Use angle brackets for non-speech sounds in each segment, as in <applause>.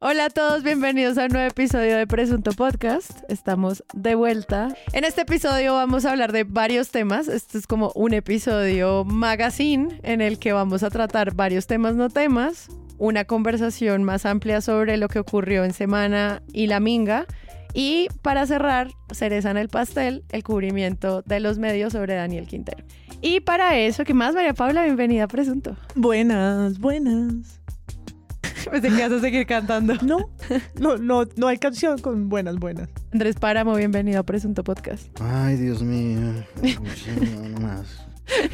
Hola a todos, bienvenidos a un nuevo episodio de Presunto Podcast. Estamos de vuelta. En este episodio vamos a hablar de varios temas. Este es como un episodio magazine en el que vamos a tratar varios temas, no temas, una conversación más amplia sobre lo que ocurrió en semana y la minga. Y para cerrar, cereza en el pastel, el cubrimiento de los medios sobre Daniel Quintero. Y para eso, ¿qué más, María Paula? Bienvenida a Presunto. Buenas, buenas. <laughs> Pensé que vas a seguir cantando. No, no, no, no hay canción con buenas, buenas. Andrés Páramo, bienvenido a Presunto Podcast. Ay, Dios mío. Más.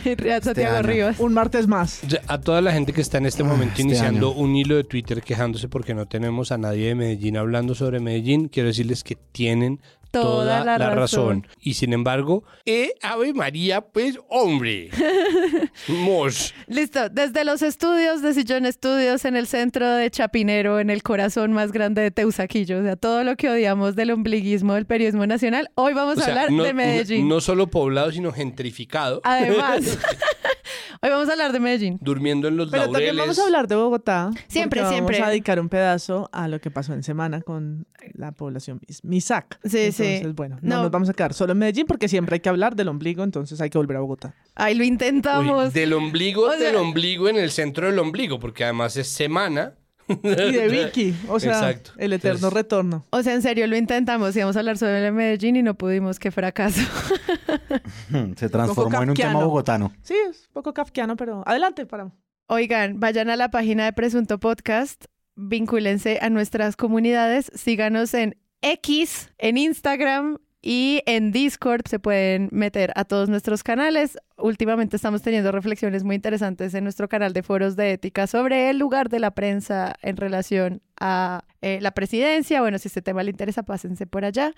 <laughs> Real Santiago año. Rivas. Un martes más. A toda la gente que está en este Ah, momento este iniciando año. un hilo de Twitter quejándose porque no tenemos a nadie de Medellín hablando sobre Medellín, quiero decirles que tienen Toda toda, la la, razón. razón. Y sin embargo, eh, Ave María, pues hombre. <laughs> Mos. Listo, desde los estudios de Sillón Estudios en el centro de Chapinero, en el corazón más grande de Teusaquillo, o sea, todo lo que odiamos del ombliguismo del periodismo nacional, hoy vamos O a sea, hablar no, de Medellín. no solo poblado, sino gentrificado. Además, <laughs> hoy vamos a hablar de Medellín. durmiendo en los Pero laureles. también vamos a hablar de Bogotá. Siempre, porque siempre. Vamos a dedicar un pedazo a lo que pasó en semana con la población mis- Misac. Sí, sí. Entonces, bueno, no. No. nos vamos a quedar solo en Medellín porque siempre hay que hablar del ombligo, entonces hay que volver a Bogotá. Ay, lo Uy, intentamos. del ombligo, O sea- del ombligo en el centro del ombligo, porque además es semana. Y de <laughs> Vicky, o sea, Exacto. el eterno Entonces- retorno. O sea, en serio, lo intentamos. Íbamos a hablar sobre Medellín y no pudimos. Qué fracaso. <laughs> Se transformó en un tema bogotano. Sí, es un poco kafkiano, pero adelante, para. Oigan, vayan a la página de Presunto Podcast, vincúlense a nuestras comunidades, síganos en X, en Instagram y en Discord. Se pueden meter a todos nuestros canales. Últimamente estamos teniendo reflexiones muy interesantes en nuestro canal de foros de ética sobre el lugar de la prensa en relación a eh, la presidencia. Bueno, si este tema le interesa, pásense por allá.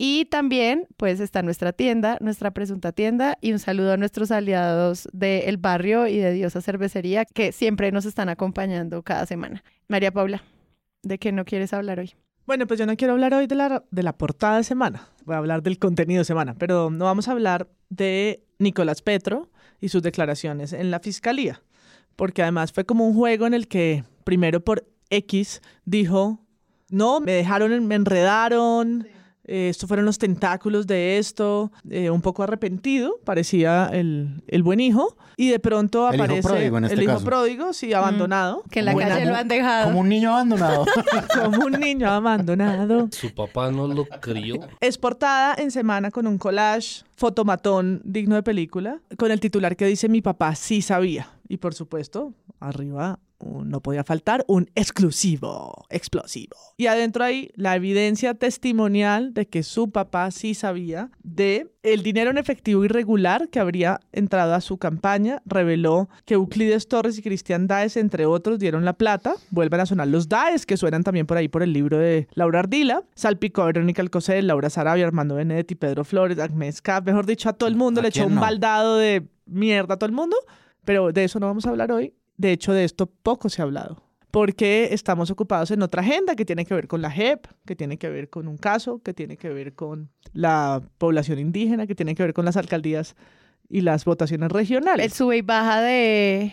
Y también, pues, está nuestra tienda, nuestra presunta tienda. Y un saludo a nuestros aliados del barrio y de Diosa Cervecería, que siempre nos están acompañando cada semana. María Paula, ¿de qué no quieres hablar hoy? Bueno, pues yo no quiero hablar hoy de la, de la portada de semana. Voy a hablar del contenido de semana, pero no vamos a hablar de Nicolás Petro y sus declaraciones en la fiscalía. Porque además fue como un juego en el que primero por X dijo, no, me dejaron, me enredaron, eh, estos fueron los tentáculos de esto, eh, un poco arrepentido, parecía el, el buen hijo, y de pronto El hijo aparece pródigo en este el hijo caso. pródigo, sí, abandonado, Que en la calle lo han dejado. Como un niño abandonado. <laughs> como un niño abandonado. Su papá no lo crió. Es portada en semana con un collage fotomatón digno de película, con el titular que dice mi papá sí sabía. Y por supuesto, arriba no podía faltar un exclusivo, explosivo. Y adentro hay la evidencia testimonial de que su papá sí sabía de el dinero en efectivo irregular que habría entrado a su campaña. Reveló que Euclides Torres y Cristian Daes, entre otros, dieron la plata. Vuelven a sonar los Daes, que suenan también por ahí por el libro de Laura Ardila. Salpicó a Verónica Alcocer, Laura Sarabia, Armando Benedetti, Pedro Flores, Agnes Cap. Mejor dicho, a todo el mundo ¿A le echó un no? baldado de mierda a todo el mundo. Pero de eso no vamos a hablar hoy. De hecho, de esto poco se ha hablado. Porque estamos ocupados en otra agenda que tiene que ver con la JEP, que tiene que ver con un caso, que tiene que ver con la población indígena, que tiene que ver con las alcaldías y las votaciones El regionales. sube y baja de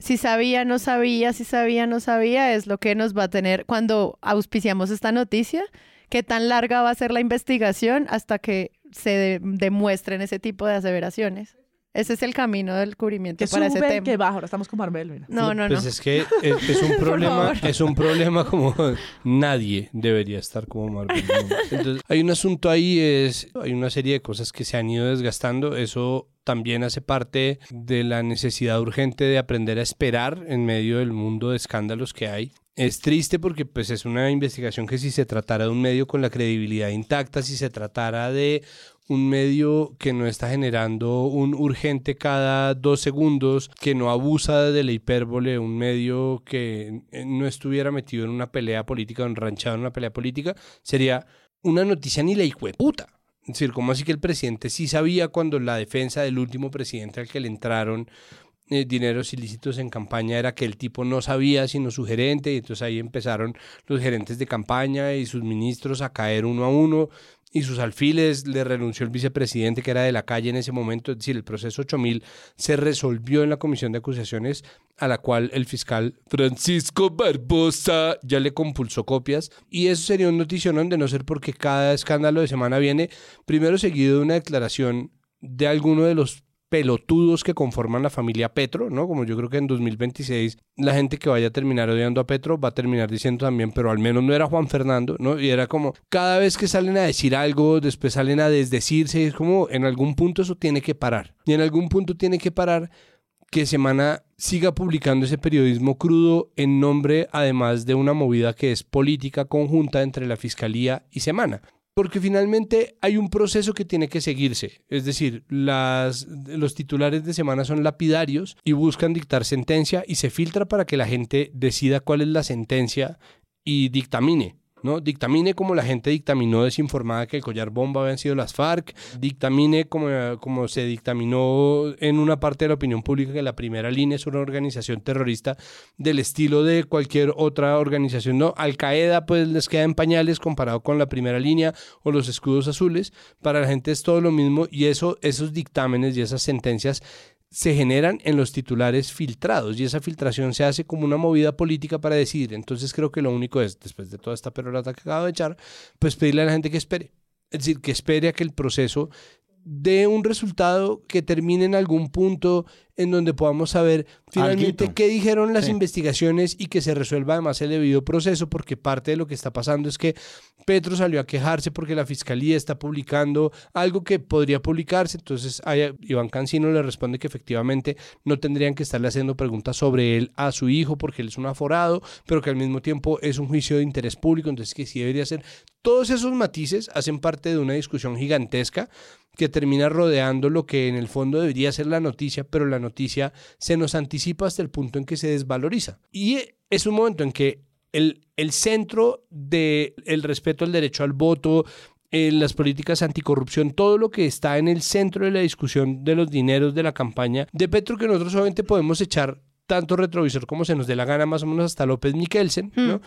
si sabía, no sabía, si sabía, no sabía, es lo que nos va a tener cuando auspiciamos esta noticia. ¿Qué tan larga va a ser la investigación hasta que se de- demuestren ese tipo de aseveraciones? Ese es el camino del cubrimiento Que para ese tema. que baja. Ahora estamos con Marvel, mira. No, no, no. Pues es que es, es un <laughs> problema, es un problema como nadie debería estar como Marvel. ¿no? Entonces, hay un asunto ahí, es, hay una serie de cosas que se han ido desgastando. Eso también hace parte de la necesidad urgente de aprender a esperar en medio del mundo de escándalos que hay. Es triste porque pues es una investigación que si se tratara de un medio con la credibilidad intacta, si se tratara de un medio que no está generando un urgente cada dos segundos, que no abusa de la hipérbole, un medio que eh, no estuviera metido en una pelea política, enranchado en una pelea política, sería una noticia ni la hijueputa. Es decir, ¿cómo así que el presidente sí sabía cuando la defensa del último presidente al que le entraron eh, dineros ilícitos en campaña era que el tipo no sabía sino su gerente y entonces ahí empezaron los gerentes de campaña y sus ministros a caer uno a uno y sus alfiles, le renunció el vicepresidente que era de la calle en ese momento, es decir, el proceso 8000 se resolvió en la comisión de acusaciones a la cual el fiscal Francisco Barbosa ya le compulsó copias y eso sería un notición de no ser porque cada escándalo de semana viene primero seguido de una declaración de alguno de los pelotudos que conforman la familia Petro, ¿no? Como yo creo que en 2026 la gente que vaya a terminar odiando a Petro va a terminar diciendo también, pero al menos no era Juan Fernando, ¿no? Y era como, cada vez que salen a decir algo, después salen a desdecirse, es como, en algún punto eso tiene que parar. Y en algún punto tiene que parar que Semana siga publicando ese periodismo crudo en nombre además de una movida que es política conjunta entre la Fiscalía y Semana porque finalmente hay un proceso que tiene que seguirse. Es decir, las, los titulares de semana son lapidarios y buscan dictar sentencia y se filtra para que la gente decida cuál es la sentencia y dictamine. ¿No? Dictamine como la gente dictaminó desinformada que el collar bomba habían sido las FARC, dictamine como, como se dictaminó en una parte de la opinión pública que la primera línea es una organización terrorista del estilo de cualquier otra organización, ¿no? Al Qaeda pues les queda en pañales comparado con la primera línea o los escudos azules, para la gente es todo lo mismo y eso, esos dictámenes y esas sentencias se generan en los titulares filtrados y esa filtración se hace como una movida política para decidir. Entonces creo que lo único es, después de toda esta perorata que acabo de echar, pues pedirle a la gente que espere. Es decir, que espere a que el proceso dé un resultado que termine en algún punto en donde podamos saber finalmente Alguito. qué dijeron las Sí. investigaciones y que se resuelva además el debido proceso, porque parte de lo que está pasando es que Petro salió a quejarse porque la fiscalía está publicando algo que podría publicarse, entonces ahí Iván Cancino le responde que efectivamente no tendrían que estarle haciendo preguntas sobre él a su hijo porque él es un aforado, pero que al mismo tiempo es un juicio de interés público, entonces que sí debería ser. Todos esos matices hacen parte de una discusión gigantesca que termina rodeando lo que en el fondo debería ser la noticia, pero la noticia se nos anticipa hasta el punto en que se desvaloriza. Y es un momento en que el, el centro del el respeto al derecho al voto, en las políticas anticorrupción, todo lo que está en el centro de la discusión de los dineros de la campaña de Petro, que nosotros solamente podemos echar tanto retrovisor como se nos dé la gana, más o menos hasta López Miquelsen, ¿no?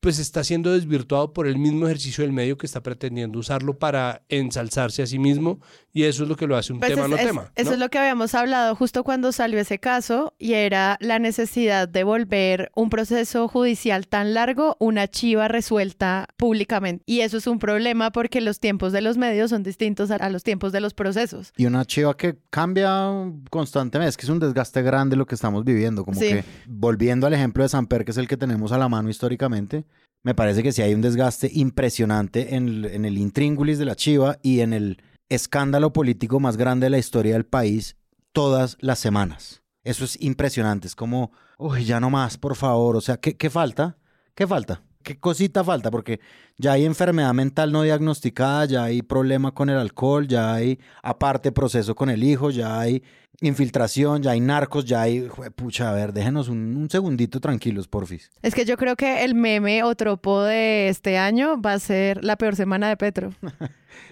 Pues está siendo desvirtuado por el mismo ejercicio del medio que está pretendiendo usarlo para ensalzarse a sí mismo y eso es lo que lo hace un Pues tema es- no es- tema. Eso es lo que habíamos hablado justo cuando salió ese caso y era la necesidad de volver un proceso judicial tan largo una chiva resuelta públicamente. Y eso es un problema porque los tiempos de los medios son distintos a, a los tiempos de los procesos. Y una chiva que cambia constantemente. Es que es un desgaste grande lo que estamos viviendo. Como Sí. que, volviendo al ejemplo de Samper, que es el que tenemos a la mano históricamente, me parece que sí hay un desgaste impresionante en el, intríngulis de la chiva y en el escándalo político más grande de la historia del país todas las semanas. Eso es impresionante. Es como, uy, ya no más, por favor. O sea, ¿qué, qué falta? ¿Qué falta? ¿Qué cosita falta? Porque ya hay enfermedad mental no diagnosticada, ya hay problema con el alcohol, ya hay aparte proceso con el hijo, ya hay infiltración, ya hay narcos, ya hay... Pucha, a ver, déjenos un, un segundito tranquilos, porfis. Es que yo creo que el meme o tropo de este año va a ser la peor semana de Petro. <laughs>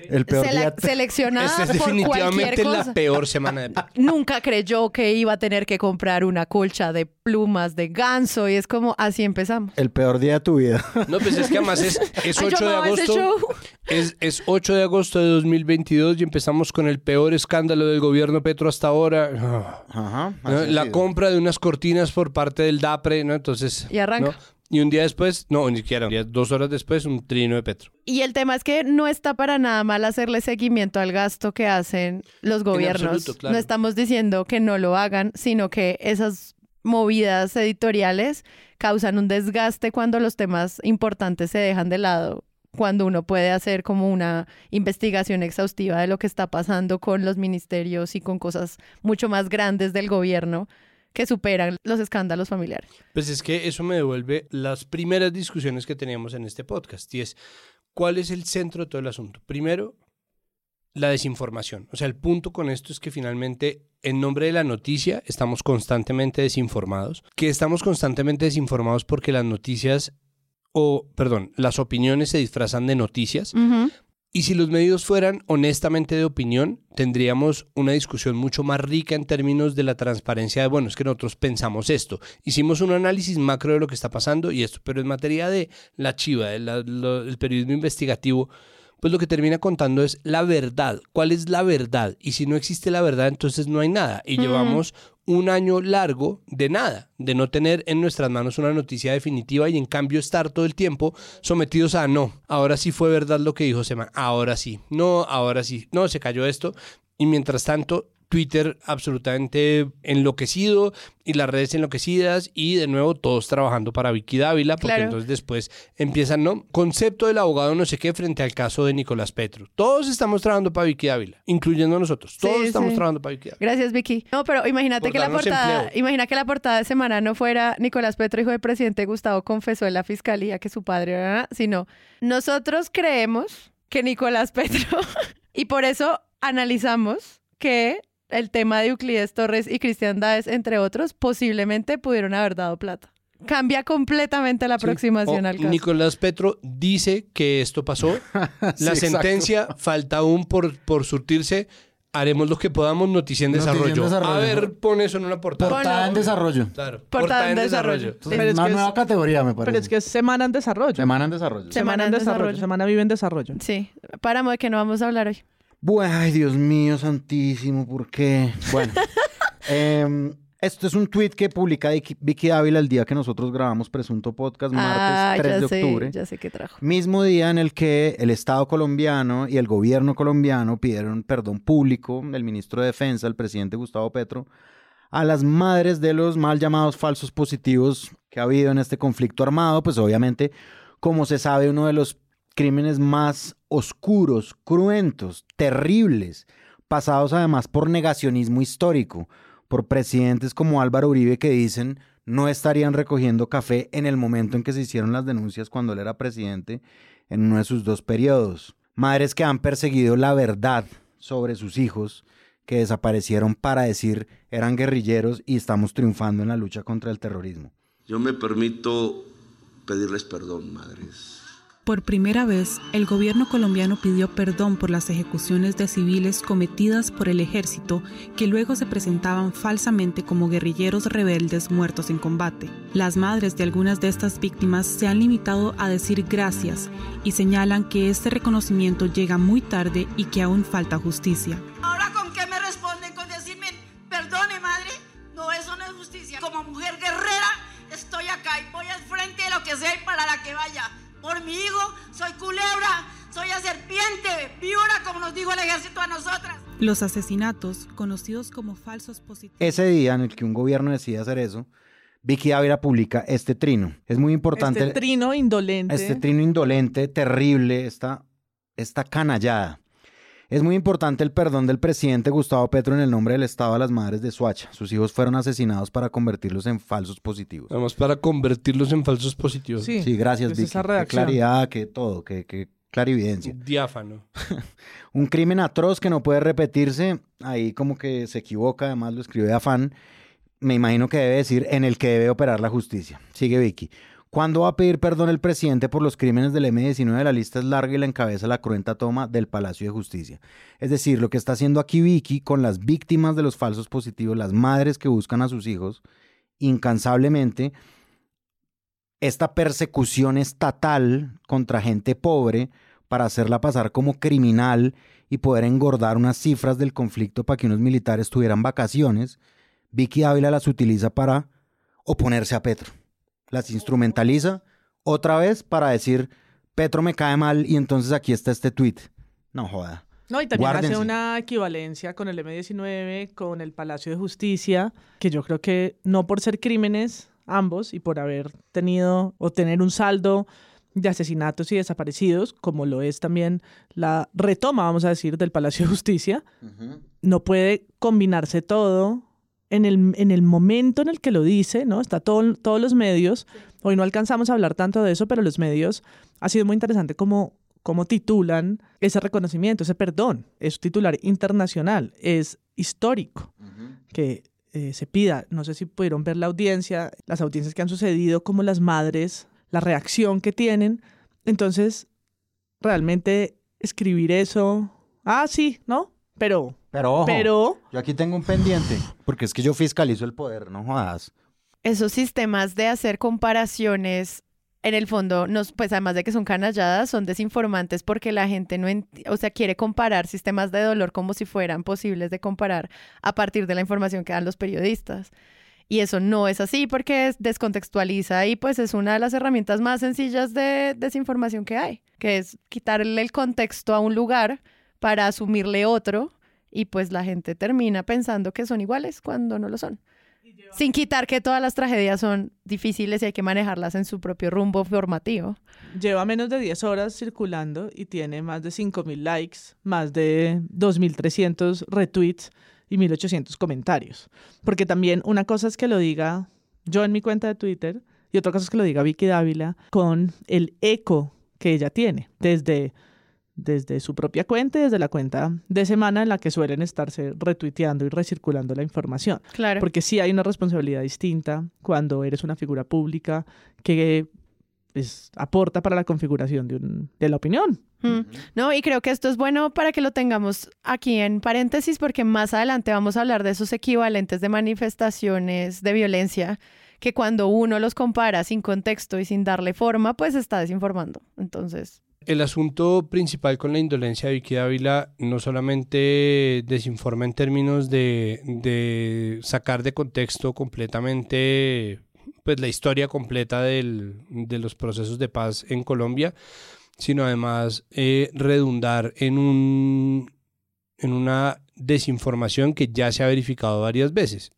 El peor Sele- día... seleccionada Esta es por cualquier definitivamente cosa. la peor semana de Petro. Nunca creyó que iba a tener que comprar una colcha de plumas de ganso y es como así empezamos. El peor día de tu vida. No, pues es que además es, es <laughs> Yo 8 de agosto. <laughs> Es, es 8 de agosto de 2022 y empezamos con el peor escándalo del gobierno Petro hasta ahora. Ajá. La compra de unas cortinas por parte del DAPRE, ¿no? Entonces. Y arranca. ¿no? Y un día después, no, ni siquiera, un día- dos horas después, un trino de Petro. Y el tema es que no está para nada mal hacerle seguimiento al gasto que hacen los gobiernos. absoluto, claro. No estamos diciendo que no lo hagan, sino que esas movidas editoriales causan un desgaste cuando los temas importantes se dejan de lado, cuando uno puede hacer como una investigación exhaustiva de lo que está pasando con los ministerios y con cosas mucho más grandes del gobierno que superan los escándalos familiares. Pues es que eso me devuelve las primeras discusiones que teníamos en este podcast y es cuál es el centro de todo el asunto. Primero, la desinformación. O sea, el punto con esto es que finalmente, en nombre de la noticia, estamos constantemente desinformados. Que estamos constantemente desinformados porque las noticias, o, perdón, las opiniones se disfrazan de noticias. Y si los medios fueran honestamente de opinión, tendríamos una discusión mucho más rica en términos de la transparencia de, bueno, es que nosotros pensamos esto. Hicimos un análisis macro de lo que está pasando y esto, pero en materia de la chiva, del periodismo investigativo, pues lo que termina contando es la verdad. ¿Cuál es la verdad? Y si no existe la verdad, entonces no hay nada. Y llevamos un año largo de nada, de no tener en nuestras manos una noticia definitiva y en cambio estar todo el tiempo sometidos a no. Ahora sí fue verdad lo que dijo Seman. Ahora sí. No, ahora sí. No, se cayó esto. Y mientras tanto, Twitter absolutamente enloquecido y las redes enloquecidas y de nuevo todos trabajando para Vicky Dávila porque Claro. entonces después empiezan, ¿no? Concepto del abogado no sé qué frente al caso de Nicolás Petro. Todos estamos trabajando para Vicky Dávila, incluyendo nosotros. Todos Sí, estamos trabajando para Vicky Dávila. Gracias, Vicky. No, pero imagínate Por que la portada, empleo. imagina que la portada de semana no fuera Nicolás Petro, hijo del presidente Gustavo, confesó en la fiscalía que su padre era, sino nosotros creemos que Nicolás Petro, <laughs> y por eso analizamos que el tema de Euclides Torres y Cristian Daes, entre otros, posiblemente pudieron haber dado plata. Cambia completamente la aproximación al caso. Nicolás Petro dice que esto pasó. <laughs> Sí, la exacto. sentencia falta aún por, por surtirse. Haremos lo que podamos, noticia en Noticia en desarrollo. desarrollo. A ver, pon eso en una portada. Portada en desarrollo. Claro. Portada en desarrollo. Pero es una que es- nueva categoría, me parece. Pero es que es semana en desarrollo. Semana en desarrollo. Semana en desarrollo. Semana vive en desarrollo. Sí, páramo de que no vamos a hablar hoy. Bueno, ay, Dios mío, santísimo, ¿por qué? Bueno, <laughs> em, esto es un tweet que publica Vicky- Vicky Ávila el día que nosotros grabamos Presunto Podcast, martes ah, 3 ya de sé, octubre. ya sé qué trajo. Mismo día en el que el Estado colombiano y el gobierno colombiano pidieron perdón público, el ministro de Defensa, el presidente Gustavo Petro, a las madres de los mal llamados falsos positivos que ha habido en este conflicto armado, pues obviamente, como se sabe, uno de los crímenes más oscuros, cruentos, terribles, pasados además por negacionismo histórico, por presidentes como Álvaro Uribe que dicen no estarían recogiendo café en el momento en que se hicieron las denuncias cuando él era presidente en uno de sus dos periodos. Madres que han perseguido la verdad sobre sus hijos que desaparecieron para decir eran guerrilleros y estamos triunfando en la lucha contra el terrorismo. Yo me permito pedirles perdón, madres. Por primera vez, el gobierno colombiano pidió perdón por las ejecuciones de civiles cometidas por el ejército que luego se presentaban falsamente como guerrilleros rebeldes muertos en combate. Las madres de algunas de estas víctimas se han limitado a decir gracias y señalan que este reconocimiento llega muy tarde y que aún falta justicia. Ahora con qué me responden con decirme, perdone madre, no, eso no es justicia. Como mujer guerrera estoy acá y voy al frente de lo que sea y para la que vaya. Por mi hijo, soy culebra, soy a serpiente, víbora, como nos dijo el ejército a nosotras. Los asesinatos, conocidos como falsos positivos, Ese día en el que un gobierno decide hacer eso, Vicky Ávila publica este trino. Es muy importante. Este trino indolente. Este trino indolente, terrible, esta, esta canallada. Es muy importante el perdón del presidente Gustavo Petro en el nombre del Estado a las madres de Suacha. Sus hijos fueron asesinados para convertirlos en falsos positivos. Vamos para convertirlos en falsos positivos. Sí, Sí, gracias, es Vicky. esa Qué redacción. claridad, que todo, que, que clarividencia. Diáfano. <laughs> Un crimen atroz que no puede repetirse. Ahí como que se equivoca, además lo escribe de afán. Me imagino que debe decir en el que debe operar la justicia. Sigue Vicky. ¿Cuándo va a pedir perdón el presidente por los crímenes del M19? La lista es larga y la encabeza la cruenta toma del Palacio de Justicia. Es decir, lo que está haciendo aquí Vicky con las víctimas de los falsos positivos, las madres que buscan a sus hijos incansablemente, esta persecución estatal contra gente pobre para hacerla pasar como criminal y poder engordar unas cifras del conflicto para que unos militares tuvieran vacaciones, Vicky Ávila las utiliza para oponerse a Petro. Las instrumentaliza otra vez para decir, Petro me cae mal y entonces aquí está este tweet. No joda. No, y también Guárdense. hace una equivalencia con el M19, con el Palacio de Justicia, que yo creo que no por ser crímenes ambos y por haber tenido o tener un saldo de asesinatos y desaparecidos, como lo es también la retoma, vamos a decir, del Palacio de Justicia, no puede combinarse todo en el, en el momento en el que lo dice, ¿no? Está todo, todos los medios. Hoy no alcanzamos a hablar tanto de eso, pero los medios ha sido muy interesante cómo, cómo titulan ese reconocimiento, ese perdón. Es titular internacional, es histórico que eh, se pida. No sé si pudieron ver la audiencia, las audiencias que han sucedido, como las madres, la reacción que tienen. Entonces, realmente escribir eso, ah, sí, ¿no? Pero, Pero ojo, pero... yo aquí tengo un pendiente, porque es que yo fiscalizo el poder, no jodas. Esos sistemas de hacer comparaciones en el fondo, nos, pues además de que son canalladas, son desinformantes porque la gente no, o sea, quiere comparar sistemas de dolor como si fueran posibles de comparar a partir de la información que dan los periodistas. Y eso no es así porque es- descontextualiza y pues es una de las herramientas más sencillas de desinformación que hay, que es quitarle el contexto a un lugar para asumirle otro y pues la gente termina pensando que son iguales cuando no lo son. Sin quitar que todas las tragedias son difíciles y hay que manejarlas en su propio rumbo formativo. Lleva menos de 10 horas circulando y tiene más de 5.000 likes, más de 2.300 retweets y 1.800 comentarios. Porque también una cosa es que lo diga yo en mi cuenta de Twitter y otra cosa es que lo diga Vicky Dávila con el eco que ella tiene desde, desde su propia cuenta y desde la cuenta de semana en la que suelen estarse retuiteando y recirculando la información. Claro. Porque sí hay una responsabilidad distinta cuando eres una figura pública que pues, aporta para la configuración de, un- de la opinión. Mm. No, y creo que esto es bueno para que lo tengamos aquí en paréntesis, porque más adelante vamos a hablar de esos equivalentes de manifestaciones de violencia que cuando uno los compara sin contexto y sin darle forma, pues está desinformando. Entonces, El asunto principal con la indolencia de Vicky Dávila no solamente desinforma en términos de, sacar de contexto completamente pues, la historia completa de los procesos de paz en Colombia, sino además eh, redundar en, un, en una desinformación que ya se ha verificado varias veces.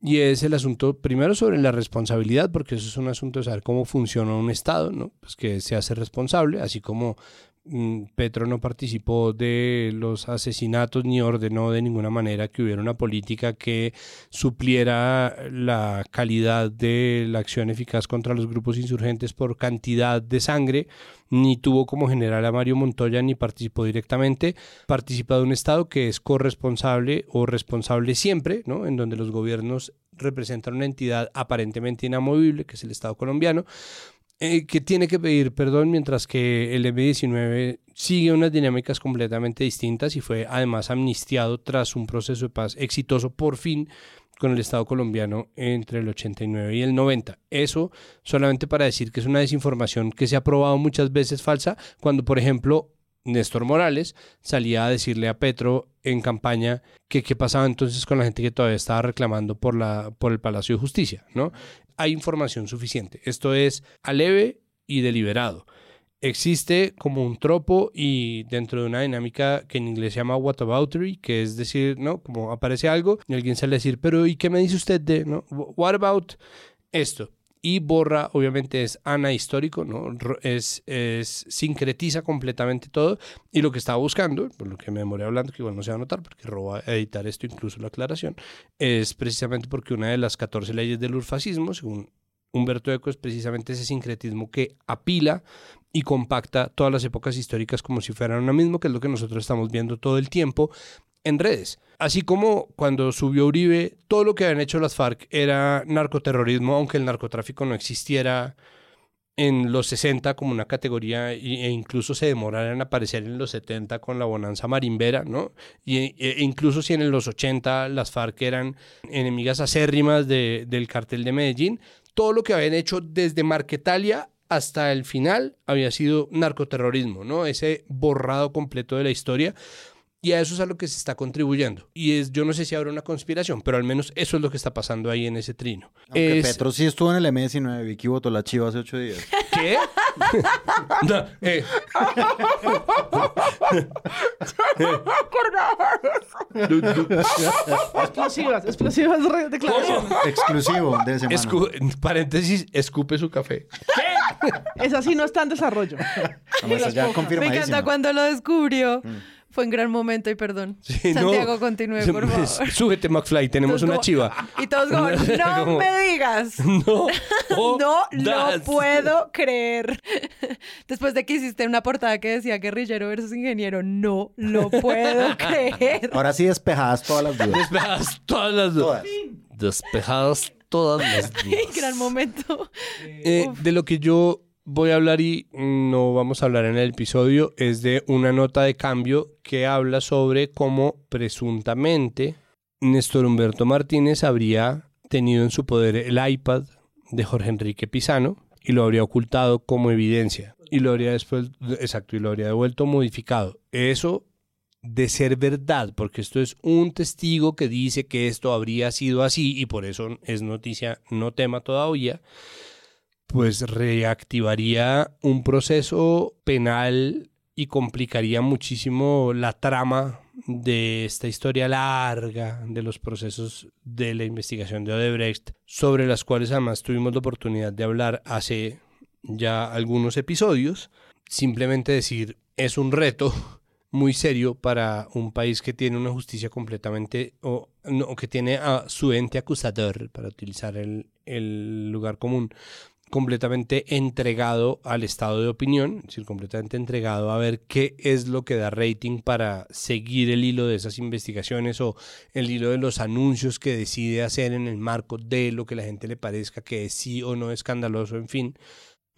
Y es el asunto, primero, sobre la responsabilidad, porque eso es un asunto de saber cómo funciona un Estado, ¿no? Pues que se hace responsable, así como mm, Petro no participó de los asesinatos ni ordenó de ninguna manera que hubiera una política que supliera la calidad de la acción eficaz contra los grupos insurgentes por cantidad de sangre, ni tuvo como general a Mario Montoya ni participó directamente, participa de un Estado que es corresponsable o responsable siempre, ¿no? En donde los gobiernos representan una entidad aparentemente inamovible, que es el Estado colombiano, eh, que tiene que pedir perdón mientras que el M-19 sigue unas dinámicas completamente distintas y fue además amnistiado tras un proceso de paz exitoso por fin con el Estado colombiano entre el 89 y el 90. Eso solamente para decir que es una desinformación que se ha probado muchas veces falsa, cuando por ejemplo Néstor Morales salía a decirle a Petro en campaña que qué pasaba entonces con la gente que todavía estaba reclamando por, la, por el Palacio de Justicia, ¿no? Hay información suficiente. Esto es aleve y deliberado. Existe como un tropo y dentro de una dinámica que en inglés se llama whataboutery, que es decir, ¿no? Como aparece algo y alguien sale a decir, pero ¿y qué me dice usted de, ¿no? What about esto? Y borra, obviamente, es anahistórico, ¿no? Ro- Es, es, sincretiza completamente todo. Y lo que estaba buscando, por lo que me demoré hablando, que igual no se va a notar, porque roba editar esto, incluso la aclaración, es precisamente porque una de las 14 leyes del urfascismo, según Humberto Eco, es precisamente ese sincretismo que apila y compacta todas las épocas históricas como si fueran una misma, que es lo que nosotros estamos viendo todo el tiempo en redes. Así como cuando subió Uribe, todo lo que habían hecho las FARC era narcoterrorismo, aunque el narcotráfico no existiera en los 60 como una categoría e incluso se demorara en aparecer en los 70 con la bonanza marimbera, ¿no? Y, e- e incluso si en los 80 las FARC eran enemigas acérrimas de- del cartel de Medellín, todo lo que habían hecho desde Marquetalia hasta el final había sido narcoterrorismo, ¿no? Ese borrado completo de la historia. Y a eso es a lo que se está contribuyendo. Y es, yo no sé si habrá una conspiración, pero al menos eso es lo que está pasando ahí en ese trino. Aunque Es- Petro sí estuvo en el M19, Vicky votó la chiva hace ocho días. <laughs> ¿Qué? <laughs> No, eh, <laughs> Explosivas, explosivas declaraciones. Exclusivo de semana. escu- paréntesis, escupe su café. Esa sí no está en desarrollo. Allá, me encanta cuando lo descubrió. Fue un gran momento y perdón. Sí, no. Santiago, continúe, por <laughs> favor. Súbete, McFly, tenemos una como- chiva. Y todos como, <laughs> no Como- me digas. <laughs> No, No lo puedo creer. Después de que hiciste una portada que decía guerrillero versus ingeniero, no lo puedo creer. Ahora sí despejadas todas las dudas. Despejadas todas las dudas. Todas. Despejadas todas las dudas. Gran momento. Eh, de lo que yo voy a hablar y no vamos a hablar en el episodio es de una nota de cambio que habla sobre cómo presuntamente Néstor Humberto Martínez habría tenido en su poder el iPad de Jorge Enrique Pizano y lo habría ocultado como evidencia y lo habría después, exacto, y lo habría devuelto modificado. Eso de ser verdad, porque esto es un testigo que dice que esto habría sido así y por eso es noticia, no tema todavía, pues reactivaría un proceso penal y complicaría muchísimo la trama de esta historia larga de los procesos de la investigación de Odebrecht, sobre las cuales además tuvimos la oportunidad de hablar hace ya algunos episodios. Simplemente decir, es un reto <laughs> muy serio para un país que tiene una justicia completamente, o no, que tiene a su ente acusador, para utilizar el, el lugar común, completamente entregado al estado de opinión, es decir, completamente entregado a ver qué es lo que da rating para seguir el hilo de esas investigaciones o el hilo de los anuncios que decide hacer en el marco de lo que la gente le parezca que es sí o no escandaloso, en fin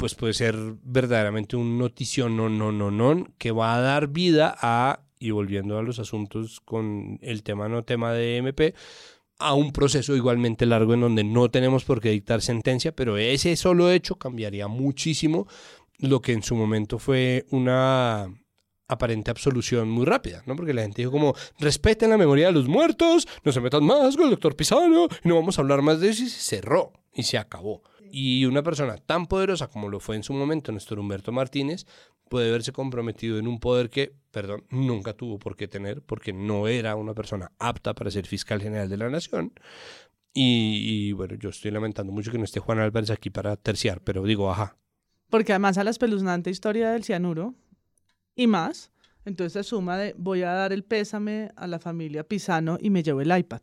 pues puede ser verdaderamente un notición no, no, no, no, que va a dar vida a, y volviendo a los asuntos con el tema no tema de MP, a un proceso igualmente largo en donde no tenemos por qué dictar sentencia, pero ese solo hecho cambiaría muchísimo lo que en su momento fue una aparente absolución muy rápida, ¿no? Porque la gente dijo como, respeten la memoria de los muertos, no se metan más con el doctor Pisano, y no vamos a hablar más de eso, y se cerró, y se acabó. Y una persona tan poderosa como lo fue en su momento Néstor Humberto Martínez puede verse comprometido en un poder que, perdón, nunca tuvo por qué tener, porque no era una persona apta para ser fiscal general de la nación. Y, bueno, yo estoy lamentando mucho que no esté Juan Álvarez aquí para terciar, pero digo, ajá. Porque además a la espeluznante historia del cianuro y más, entonces se suma de voy a dar el pésame a la familia Pisano y me llevo el iPad.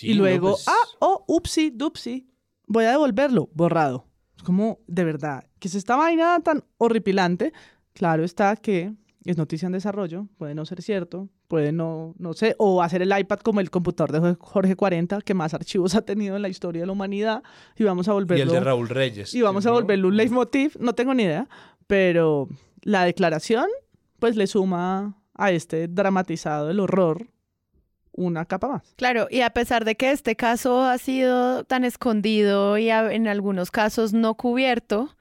y luego, pues ah, oh, upsi, dupsi, voy a devolverlo, borrado. Es como, de verdad, que es esta vaina tan horripilante. Claro está que es noticia en desarrollo, puede no ser cierto, puede no, no sé, o hacer el iPad como el computador de Jorge 40, que más archivos ha tenido en la historia de la humanidad, y vamos a volverlo... Y el de Raúl Reyes. Y vamos a volverlo un leitmotiv, no tengo ni idea, pero la declaración, pues le suma a este dramatizado del horror una capa más. Claro, y a pesar de que este caso ha sido tan escondido y en algunos casos no cubierto,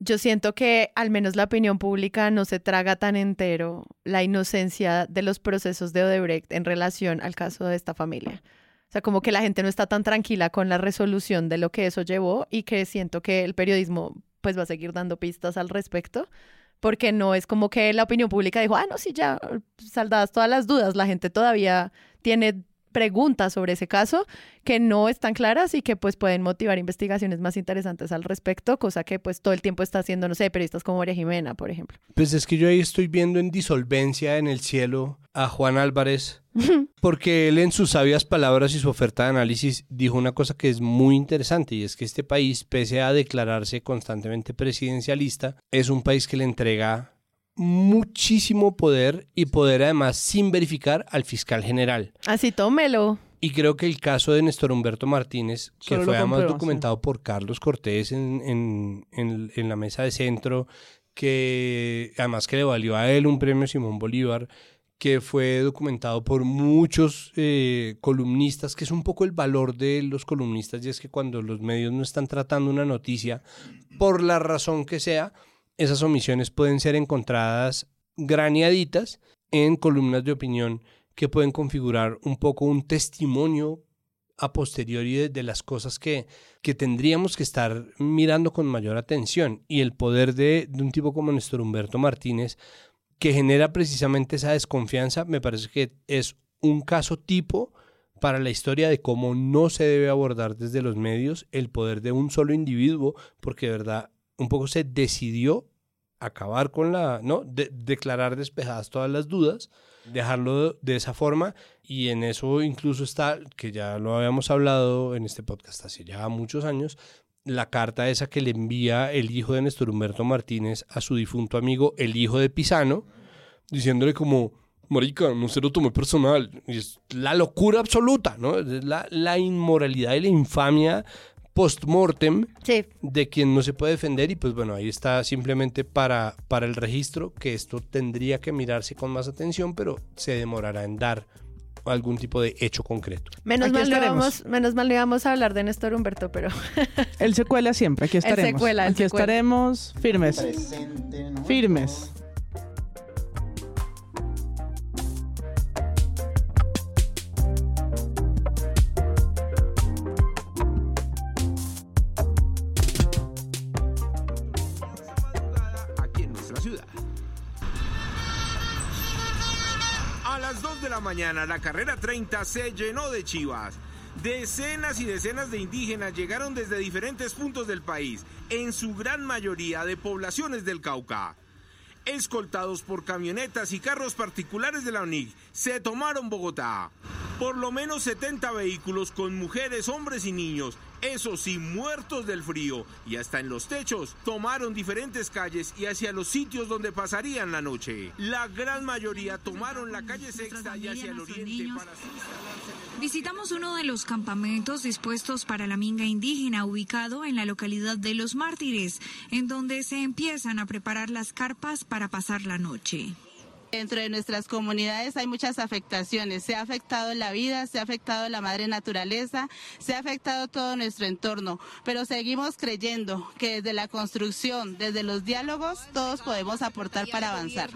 yo siento que al menos la opinión pública no se traga tan entero la inocencia de los procesos de Odebrecht en relación al caso de esta familia. O sea, como que la gente no está tan tranquila con la resolución de lo que eso llevó y que siento que el periodismo pues va a seguir dando pistas al respecto porque no es como que la opinión pública dijo, ah, no, sí, ya saldadas todas las dudas, la gente todavía tiene preguntas sobre ese caso que no están claras y que pues pueden motivar investigaciones más interesantes al respecto, cosa que pues todo el tiempo está haciendo, no sé, periodistas como María Jimena, por ejemplo. Pues es que yo ahí estoy viendo en disolvencia en el cielo a Juan Álvarez, <laughs> porque él en sus sabias palabras y su oferta de análisis dijo una cosa que es muy interesante y es que este país, pese a declararse constantemente presidencialista, es un país que le entrega muchísimo poder y poder además sin verificar al fiscal general. Así tómelo. Y creo que el caso de Néstor Humberto Martínez, que Solo fue además documentado por Carlos Cortés en, en, en, en la mesa de centro, que además que le valió a él un premio Simón Bolívar, que fue documentado por muchos eh, columnistas, que es un poco el valor de los columnistas, y es que cuando los medios no están tratando una noticia, por la razón que sea, esas omisiones pueden ser encontradas graneaditas en columnas de opinión que pueden configurar un poco un testimonio a posteriori de, las cosas que, que tendríamos que estar mirando con mayor atención. Y el poder de, de un tipo como Néstor Humberto Martínez, que genera precisamente esa desconfianza, me parece que es un caso tipo para la historia de cómo no se debe abordar desde los medios el poder de un solo individuo, porque de verdad un poco se decidió acabar con la, ¿no? De- declarar despejadas todas las dudas, dejarlo de, esa forma y en eso incluso está, que ya lo habíamos hablado en este podcast hace ya muchos años, la carta esa que le envía el hijo de Néstor Humberto Martínez a su difunto amigo, el hijo de Pisano, diciéndole como, marica, no se lo tome personal. Es la locura absoluta, ¿no? La, la inmoralidad y la infamia post-mortem Sí, de quien no se puede defender y pues bueno, ahí está simplemente para, para el registro que esto tendría que mirarse con más atención, pero se demorará en dar algún tipo de hecho concreto. Menos Aquí mal, no íbamos, menos mal no íbamos a hablar de Néstor Humberto, pero <laughs> Él se cuela siempre, aquí estaremos. cuela, él aquí estaremos firmes. Presente, ¿no? Firmes. Mañana, la carrera 30 se llenó de chivas. Decenas y decenas de indígenas llegaron desde diferentes puntos del país, en su gran mayoría de poblaciones del Cauca. Escoltados por camionetas y carros particulares de la UNIC, se tomaron Bogotá. Por lo menos 70 vehículos con mujeres, hombres y niños, esos sí muertos del frío, y hasta en los techos, tomaron diferentes calles y hacia los sitios donde pasarían la noche. La gran mayoría tomaron la calle Sexta y hacia el oriente para Visitamos uno de los campamentos dispuestos para la minga indígena ubicado en la localidad de Los Mártires, en donde se empiezan a preparar las carpas para pasar la noche. Dentro de nuestras comunidades hay muchas afectaciones. Se ha afectado la vida, se ha afectado la madre naturaleza, se ha afectado todo nuestro entorno. Pero seguimos creyendo que desde la construcción, desde los diálogos, todos podemos aportar para avanzar.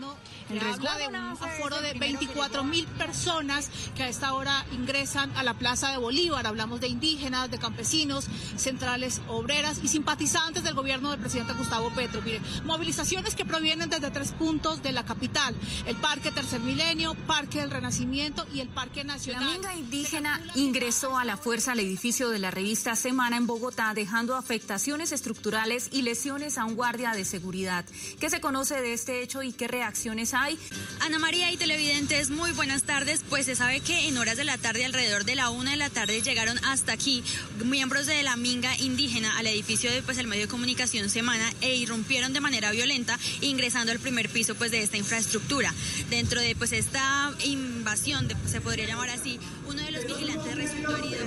El resguardo de un aforo de primero que 24 mil personas que a esta hora ingresan a la Plaza de Bolívar. Hablamos de indígenas, de campesinos, centrales obreras y simpatizantes del gobierno del presidente Gustavo Petro. Mire, movilizaciones que provienen desde tres puntos de la capital: el Parque Tercer Milenio, Parque del Renacimiento y el Parque La Nacional. minga indígena ingresó a la fuerza al edificio de la revista Semana en Bogotá, dejando afectaciones estructurales y lesiones a un guardia de seguridad. ¿Qué se conoce de este hecho y qué reacciones hay? Ana María y televidentes, muy buenas tardes. Pues se sabe que en horas de la tarde, alrededor de la una de la tarde, llegaron hasta aquí miembros de la Minga indígena al edificio de pues el medio de comunicación Semana e irrumpieron de manera violenta, ingresando al primer piso pues de esta infraestructura. Dentro de pues esta invasión, se podría llamar así, uno de los vigilantes resultó herido.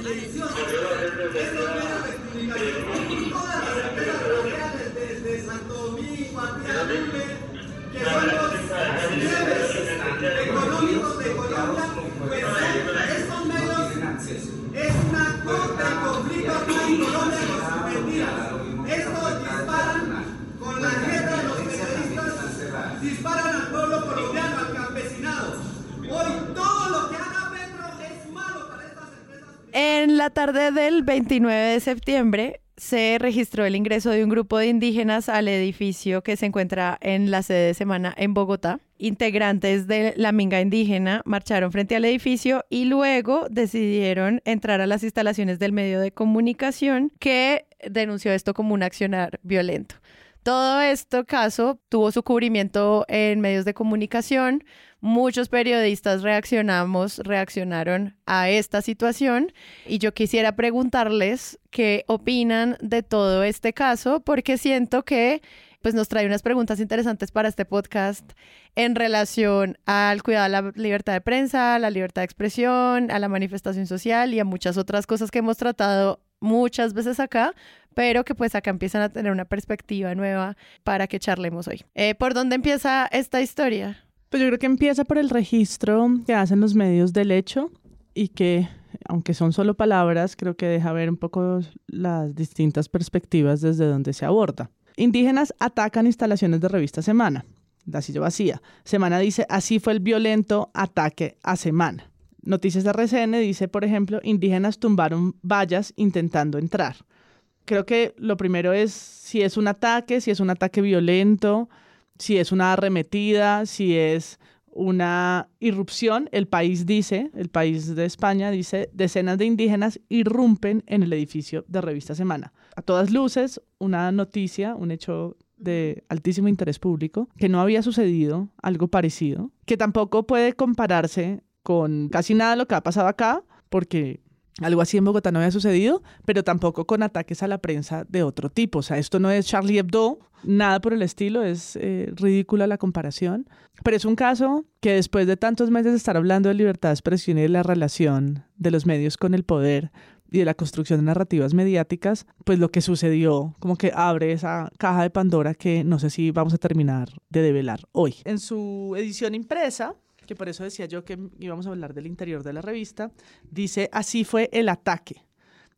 En la tarde del 29 de septiembre se registró el ingreso de un grupo de indígenas al edificio que se encuentra en la sede de semana en Bogotá. Integrantes de la Minga indígena marcharon frente al edificio y luego decidieron entrar a las instalaciones del medio de comunicación que denunció esto como un accionar violento. Todo este caso tuvo su cubrimiento en medios de comunicación. Muchos periodistas reaccionamos, reaccionaron a esta situación y yo quisiera preguntarles qué opinan de todo este caso porque siento que pues nos trae unas preguntas interesantes para este podcast en relación al cuidado de la libertad de prensa, la libertad de expresión, a la manifestación social y a muchas otras cosas que hemos tratado muchas veces acá, pero que pues acá empiezan a tener una perspectiva nueva para que charlemos hoy. Eh, ¿Por dónde empieza esta historia? Pues yo creo que empieza por el registro que hacen los medios del hecho y que, aunque son solo palabras, creo que deja ver un poco las distintas perspectivas desde donde se aborda. Indígenas atacan instalaciones de revista Semana. La silla vacía. Semana dice, así fue el violento ataque a Semana. Noticias de RCN dice, por ejemplo, indígenas tumbaron vallas intentando entrar. Creo que lo primero es si es un ataque, si es un ataque violento, si es una arremetida, si es una irrupción. El país dice, el país de España dice, decenas de indígenas irrumpen en el edificio de Revista Semana. A todas luces, una noticia, un hecho de altísimo interés público, que no había sucedido algo parecido, que tampoco puede compararse con casi nada de lo que ha pasado acá, porque algo así en Bogotá no había sucedido, pero tampoco con ataques a la prensa de otro tipo. O sea, esto no es Charlie Hebdo, nada por el estilo, es eh, ridícula la comparación. Pero es un caso que después de tantos meses de estar hablando de libertad de expresión y de la relación de los medios con el poder y de la construcción de narrativas mediáticas, pues lo que sucedió como que abre esa caja de Pandora que no sé si vamos a terminar de develar hoy. En su edición impresa, que por eso decía yo que íbamos a hablar del interior de la revista, dice, así fue el ataque.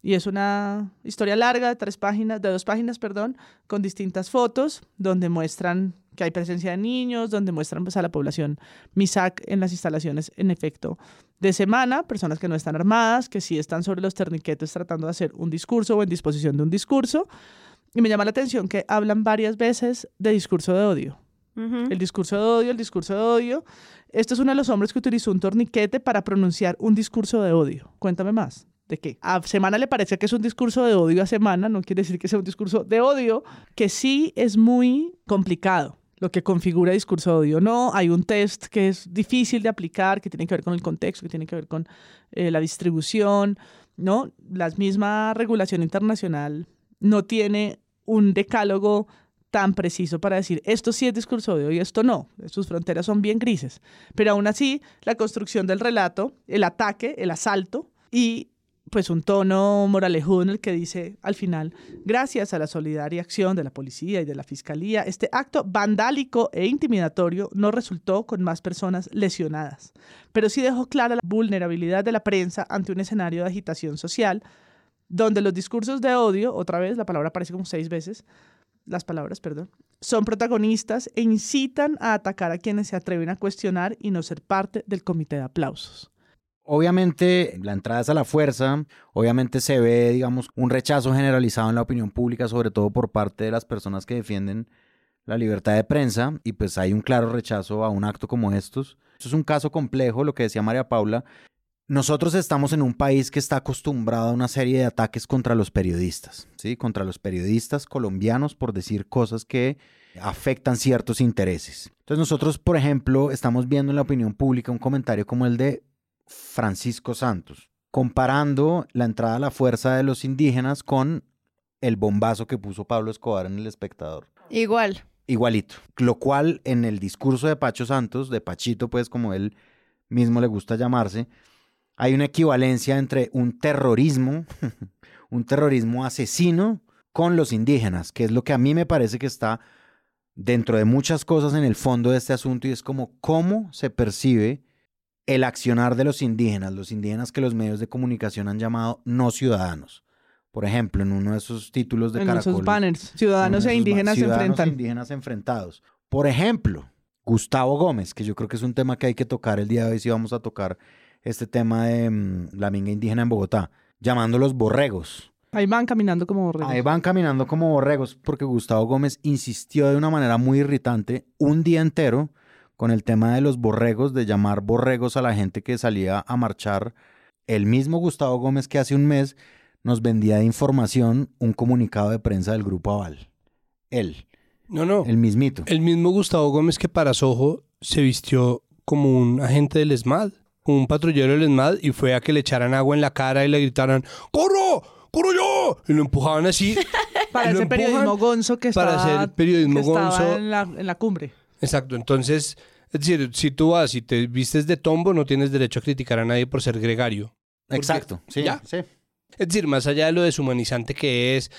Y es una historia larga de tres páginas, de dos páginas, perdón, con distintas fotos donde muestran que hay presencia de niños, donde muestran pues, a la población MISAC en las instalaciones en efecto de semana, personas que no están armadas, que sí están sobre los terniquetes tratando de hacer un discurso o en disposición de un discurso. Y me llama la atención que hablan varias veces de discurso de odio. El discurso de odio, el discurso de odio. Esto es uno de los hombres que utilizó un torniquete para pronunciar un discurso de odio. Cuéntame más. ¿De qué? A Semana le parece que es un discurso de odio a Semana, no quiere decir que sea un discurso de odio, que sí es muy complicado lo que configura discurso de odio. No, hay un test que es difícil de aplicar, que tiene que ver con el contexto, que tiene que ver con eh, la distribución, ¿no? La misma regulación internacional no tiene un decálogo tan preciso para decir esto sí es discurso de odio y esto no. Sus fronteras son bien grises. Pero aún así, la construcción del relato, el ataque, el asalto y pues un tono moralejudo en el que dice al final, gracias a la solidaria acción de la policía y de la fiscalía, este acto vandálico e intimidatorio no resultó con más personas lesionadas, pero sí dejó clara la vulnerabilidad de la prensa ante un escenario de agitación social donde los discursos de odio, otra vez la palabra aparece como seis veces, las palabras, perdón, son protagonistas e incitan a atacar a quienes se atreven a cuestionar y no ser parte del comité de aplausos. Obviamente la entrada es a la fuerza, obviamente se ve, digamos, un rechazo generalizado en la opinión pública, sobre todo por parte de las personas que defienden la libertad de prensa, y pues hay un claro rechazo a un acto como estos. Esto es un caso complejo, lo que decía María Paula. Nosotros estamos en un país que está acostumbrado a una serie de ataques contra los periodistas, ¿sí? Contra los periodistas colombianos por decir cosas que afectan ciertos intereses. Entonces nosotros, por ejemplo, estamos viendo en la opinión pública un comentario como el de Francisco Santos, comparando la entrada a la fuerza de los indígenas con el bombazo que puso Pablo Escobar en El Espectador. Igual. Igualito. Lo cual en el discurso de Pacho Santos, de Pachito, pues como él mismo le gusta llamarse, hay una equivalencia entre un terrorismo, <laughs> un terrorismo asesino con los indígenas, que es lo que a mí me parece que está dentro de muchas cosas en el fondo de este asunto y es como cómo se percibe el accionar de los indígenas, los indígenas que los medios de comunicación han llamado no ciudadanos. Por ejemplo, en uno de esos títulos de en Caracol. esos banners, ciudadanos e indígenas se ciudadanos enfrentan. e indígenas enfrentados. Por ejemplo, Gustavo Gómez, que yo creo que es un tema que hay que tocar el día de hoy si vamos a tocar este tema de mm, la minga indígena en Bogotá, llamándolos borregos. Ahí van caminando como borregos. Ahí van caminando como borregos porque Gustavo Gómez insistió de una manera muy irritante un día entero con el tema de los borregos, de llamar borregos a la gente que salía a marchar. El mismo Gustavo Gómez que hace un mes nos vendía de información un comunicado de prensa del Grupo Aval. Él. No, no. El mismito. El mismo Gustavo Gómez que para Sojo se vistió como un agente del ESMAD, un patrullero del ESMAD y fue a que le echaran agua en la cara y le gritaran ¡Corro! ¡Corro yo! Y lo empujaban así. <laughs> Para ese periodismo gonzo que Para estaba, hacer periodismo que estaba gonzo. En, la, en la cumbre. Exacto, entonces, es decir, si tú vas y te vistes de tombo, no tienes derecho a criticar a nadie por ser gregario. Porque- Exacto, sí, ya. sí. Es decir, más allá de lo deshumanizante que es,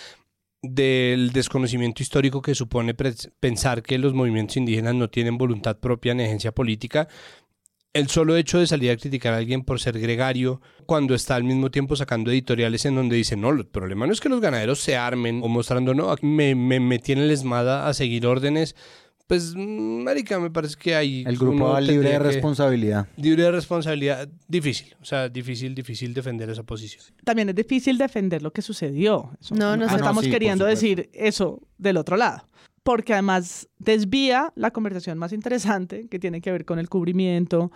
del desconocimiento histórico que supone pensar que los movimientos indígenas no tienen voluntad propia ni agencia política, el solo hecho de salir a criticar a alguien por ser gregario, cuando está al mismo tiempo sacando editoriales en donde dice, no, el problema no es que los ganaderos se armen, o mostrando, no, aquí me, me metí en el esmada a seguir órdenes, pues, mm, marica, me parece que hay... El Grupo libre de responsabilidad. Libre de responsabilidad, difícil, o sea, difícil, difícil defender esa posición. También es difícil defender lo que sucedió. Eso- No, no no estamos sí, queriendo decir eso del otro lado. Porque además desvía la conversación más interesante que tiene que ver con el cubrimiento,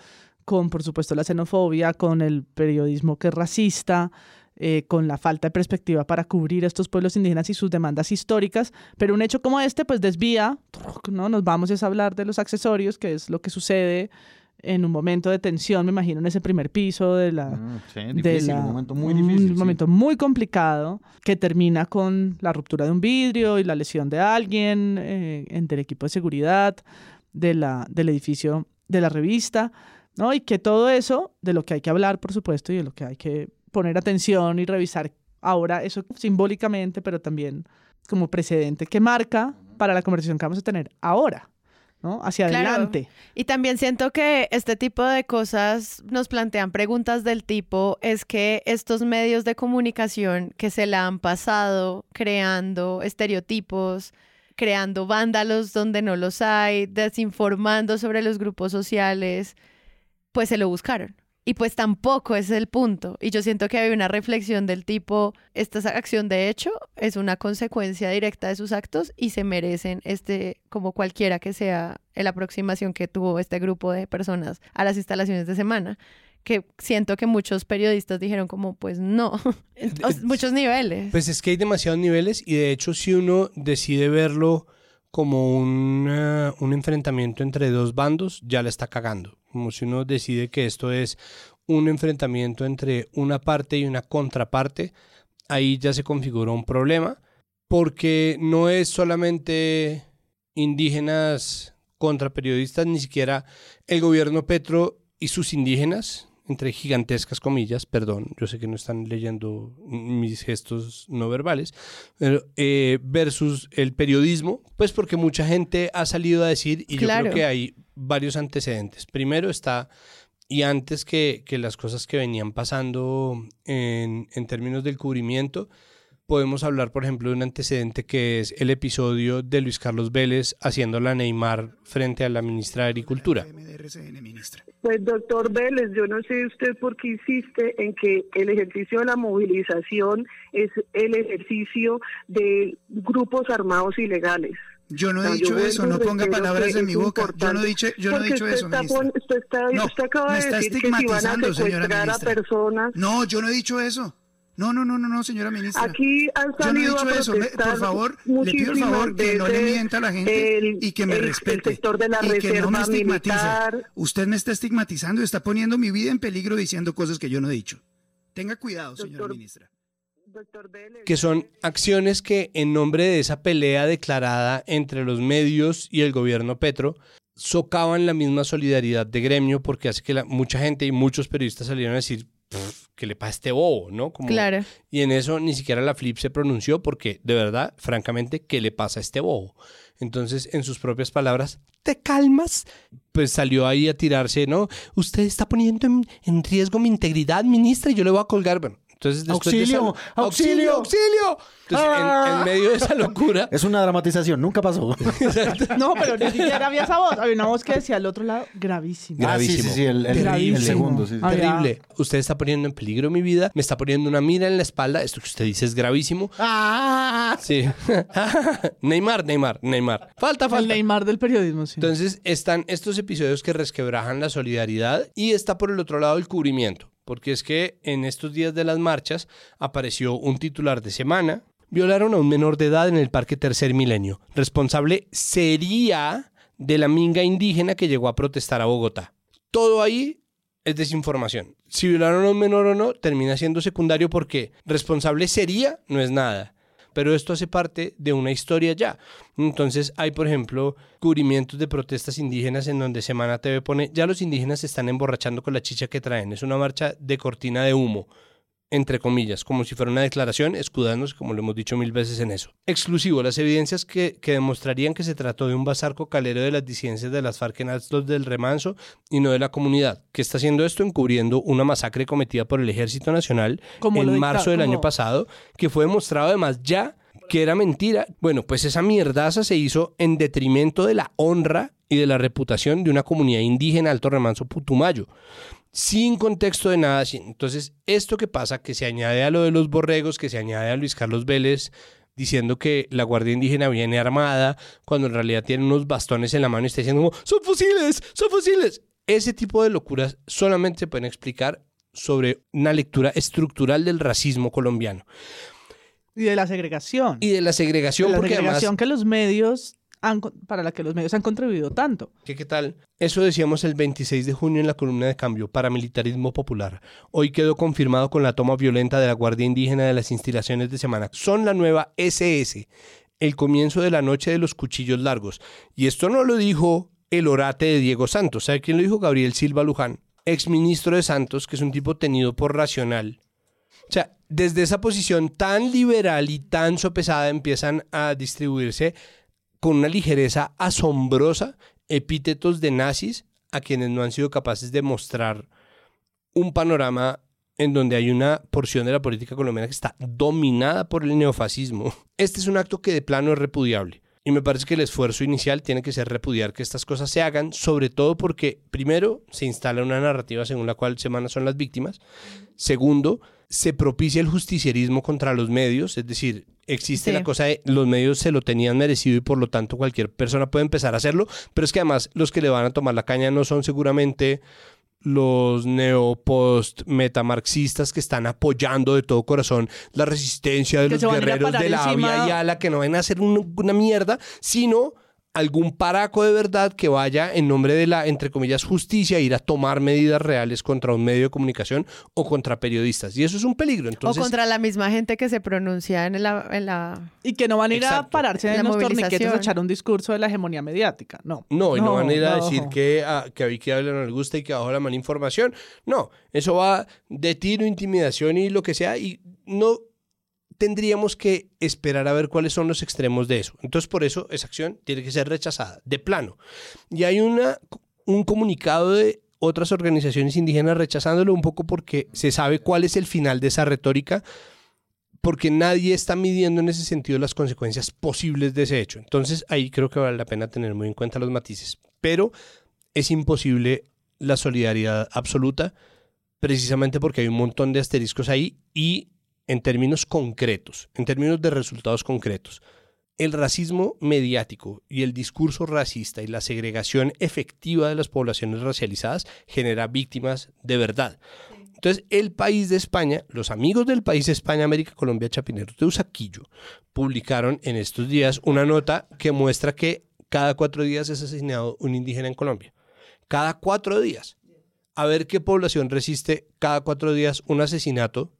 con por supuesto la xenofobia, con el periodismo que es racista, eh, con la falta de perspectiva para cubrir estos pueblos indígenas y sus demandas históricas. Pero un hecho como este pues desvía, ¿no? Nos vamos a hablar de los accesorios, que es lo que sucede en un momento de tensión, me imagino, en ese primer piso de la, Mm, sí, de difícil, la- un momento muy un difícil. sí. momento muy complicado que termina con la ruptura de un vidrio y la lesión de alguien eh, entre el equipo de seguridad de la, del edificio de la revista, ¿no? Y que todo eso, de lo que hay que hablar, por supuesto, y de lo que hay que poner atención y revisar ahora, eso simbólicamente, pero también como precedente que marca para la conversación que vamos a tener ahora. ¿No? Hacia Claro. adelante. Y también siento que este tipo de cosas nos plantean preguntas del tipo, es que estos medios de comunicación que se la han pasado creando estereotipos, creando vándalos donde no los hay, desinformando sobre los grupos sociales, pues se lo buscaron. Y pues tampoco es el punto. Y yo siento que hay una reflexión del tipo, esta acción de hecho es una consecuencia directa de sus actos y se merecen este, como cualquiera que sea la aproximación que tuvo este grupo de personas a las instalaciones de semana. Que siento que muchos periodistas dijeron como, pues no, <laughs> O sea, muchos niveles. Pues es que hay demasiados niveles y de hecho si uno decide verlo como un, eh, un enfrentamiento entre dos bandos, ya la está cagando. Como si uno decide que esto es un enfrentamiento entre una parte y una contraparte, ahí ya se configura un problema, porque no es solamente indígenas contra periodistas, ni siquiera el gobierno Petro y sus indígenas, entre gigantescas comillas, perdón, yo sé que no están leyendo mis gestos no verbales, pero, eh, versus el periodismo, pues porque mucha gente ha salido a decir, y yo Claro. creo que hay varios antecedentes. Primero está, y antes que, que las cosas que venían pasando en, en términos del cubrimiento, podemos hablar, por ejemplo, de un antecedente que es el episodio de Luis Carlos Vélez haciendo la Neymar frente a la ministra de Agricultura. Pues doctor Vélez, yo no sé usted por qué insiste en que el ejercicio de la movilización es el ejercicio de grupos armados ilegales. Yo no he dicho eso, no ponga palabras en mi boca. Yo no he dicho, yo no he dicho usted eso, está ministra. usted, está, No, usted acaba me de está decir que si van a secuestrar ministra. personas. No, yo no he dicho eso. No, no, no, no, no, señora ministra. Aquí han Yo no he salido dicho a eso. Me- protestar por favor, le pido el favor que no le mienta a la gente el- y que me el- el respete. sector de la y que no me estigmatice. militar. Usted me está estigmatizando y está poniendo mi vida en peligro diciendo cosas que yo no he dicho. Tenga cuidado, señora ministra. que son acciones que en nombre de esa pelea declarada entre los medios y el gobierno Petro socavan la misma solidaridad de gremio porque hace que la- mucha gente y muchos periodistas salieron a decir "Pff, que le pasa a este bobo, ¿no? Como- Claro. Y en eso ni siquiera la Flip se pronunció porque de verdad, francamente, ¿qué le pasa a este bobo? Entonces, en sus propias palabras, ¿te calmas? Pues salió ahí a tirarse, ¿no? Usted está poniendo en, en riesgo mi integridad, ministra, y yo le voy a colgar. Bueno, entonces después de ¡Auxilio! esa- ¡Auxilio! auxilio! Entonces, en- en, medio de esa locura, Es una dramatización, nunca pasó. <laughs> No, pero ni siquiera había esa voz. Había una voz que decía al otro lado, gravísimo. Ah, sí, sí, sí, el, el- el Gravísimo. segundo. sí, sí. Había- terrible. Usted está poniendo en peligro mi vida, me está poniendo una mira en la espalda. Esto que usted dice es gravísimo. Ah, Sí. <laughs> Neymar, Neymar, Neymar. Falta, el falta. Neymar del periodismo, sí. Entonces están estos episodios que resquebrajan la solidaridad y está por el otro lado el cubrimiento, porque es que en estos días de las marchas apareció un titular de semana, violaron a un menor de edad en el Parque Tercer Milenio, responsable sería de la minga indígena que llegó a protestar a Bogotá. Todo ahí es desinformación. Si violaron a un menor o no, termina siendo secundario porque responsable sería no es nada. Pero esto hace parte de una historia ya. Entonces hay, por ejemplo, cubrimientos de protestas indígenas en donde Semana TV pone, ya los indígenas se están emborrachando con la chicha que traen. Es una marcha de cortina de humo, entre comillas, como si fuera una declaración, escudándose, como lo hemos dicho mil veces en eso. Exclusivo, las evidencias que, que demostrarían que se trató de un bazar cocalero de las disidencias de las FARC en Altos del Remanso y no de la comunidad, que está haciendo esto encubriendo una masacre cometida por el Ejército Nacional Como en marzo del año pasado, que fue demostrado además ya que era mentira. Bueno, pues esa mierdaza se hizo en detrimento de la honra y de la reputación de una comunidad indígena Alto Remanso Putumayo sin contexto de nada. Entonces, esto que pasa, que se añade a lo de los borregos, que se añade a Luis Carlos Vélez diciendo que la Guardia Indígena viene armada, cuando en realidad tiene unos bastones en la mano y está diciendo, como, son fusiles, son fusiles. Ese tipo de locuras solamente se pueden explicar sobre una lectura estructural del racismo colombiano Y de la segregación. y de la segregación, de la porque segregación además que los medios para la que los medios han contribuido tanto. ¿Qué, ¿Qué tal? Eso decíamos el 26 de junio en la columna de cambio, paramilitarismo popular. Hoy quedó confirmado con la toma violenta de la Guardia Indígena de las instalaciones de semana. Son la nueva SS, el comienzo de la noche de los cuchillos largos. Y esto no lo dijo el orate de Diego Santos. ¿Sabe quién lo dijo? Gabriel Silva Luján, exministro de Santos, que es un tipo tenido por racional. O sea, desde esa posición tan liberal y tan sopesada empiezan a distribuirse con una ligereza asombrosa epítetos de nazis a quienes no han sido capaces de mostrar un panorama en donde hay una porción de la política colombiana que está dominada por el neofascismo. Este es un acto que de plano es repudiable. Y me parece que el esfuerzo inicial tiene que ser repudiar que estas cosas se hagan, sobre todo porque, primero, se instala una narrativa según la cual semanas son las víctimas. Segundo, se propicia el justicierismo contra los medios, es decir, existe Sí. la cosa de los medios se lo tenían merecido y por lo tanto cualquier persona puede empezar a hacerlo, pero es que además los que le van a tomar la caña no son seguramente los neopost metamarxistas que están apoyando de todo corazón la resistencia de Que los a a guerreros de la encima- Avia y Ala, que no van a hacer un- una mierda, sino algún paraco de verdad que vaya en nombre de la, entre comillas, justicia, a ir a tomar medidas reales contra un medio de comunicación o contra periodistas. Y eso es un peligro. Entonces, o contra la misma gente que se pronuncia en la... En la Y que no van a ir a pararse en los torniquetes a echar un discurso de la hegemonía mediática. No. No, y no, van a ir a no. decir que a, que a Vicky Ávila no le gusta y que bajo la mala información. No, eso va de tiro, intimidación y lo que sea. Y no tendríamos que esperar a ver cuáles son los extremos de eso. Entonces, por eso esa acción tiene que ser rechazada, de plano. Y hay una, un comunicado de otras organizaciones indígenas rechazándolo un poco porque se sabe cuál es el final de esa retórica, porque nadie está midiendo en ese sentido las consecuencias posibles de ese hecho. Entonces, ahí creo que vale la pena tener muy en cuenta los matices. Pero es imposible la solidaridad absoluta, precisamente porque hay un montón de asteriscos ahí y en términos concretos, en términos de resultados concretos. El racismo mediático y el discurso racista y la segregación efectiva de las poblaciones racializadas genera víctimas de verdad. Entonces, el país de España, los amigos del país de España, América, Colombia, Chapineros de Usaquillo, publicaron en estos días una nota que muestra que cada cuatro días es asesinado un indígena en Colombia. Cada cuatro días. A ver qué población resiste cada cuatro días un asesinato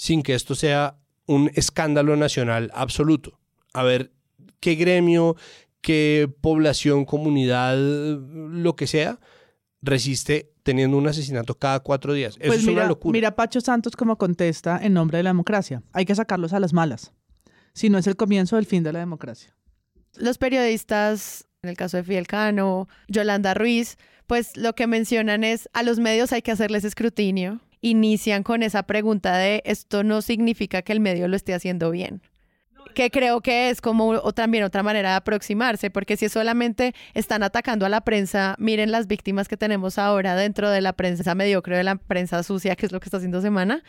sin que esto sea un escándalo nacional absoluto. A ver qué gremio, qué población, comunidad, lo que sea, resiste teniendo un asesinato cada cuatro días. Eso Pues es mira, una locura. mira Pacho Santos como contesta en nombre de la democracia. Hay que sacarlos a las malas. Si no es el comienzo del fin de la democracia. los periodistas, en el caso de Fidel Cano, Yolanda Ruiz, pues lo que mencionan es a los medios hay que hacerles escrutinio. Inician con esa pregunta de esto no significa que el medio lo esté haciendo bien. Que creo que es como o también otra manera de aproximarse, porque si solamente están atacando a la prensa, miren las víctimas que tenemos ahora dentro de la prensa mediocre, de la prensa sucia, que es lo que está haciendo Semana,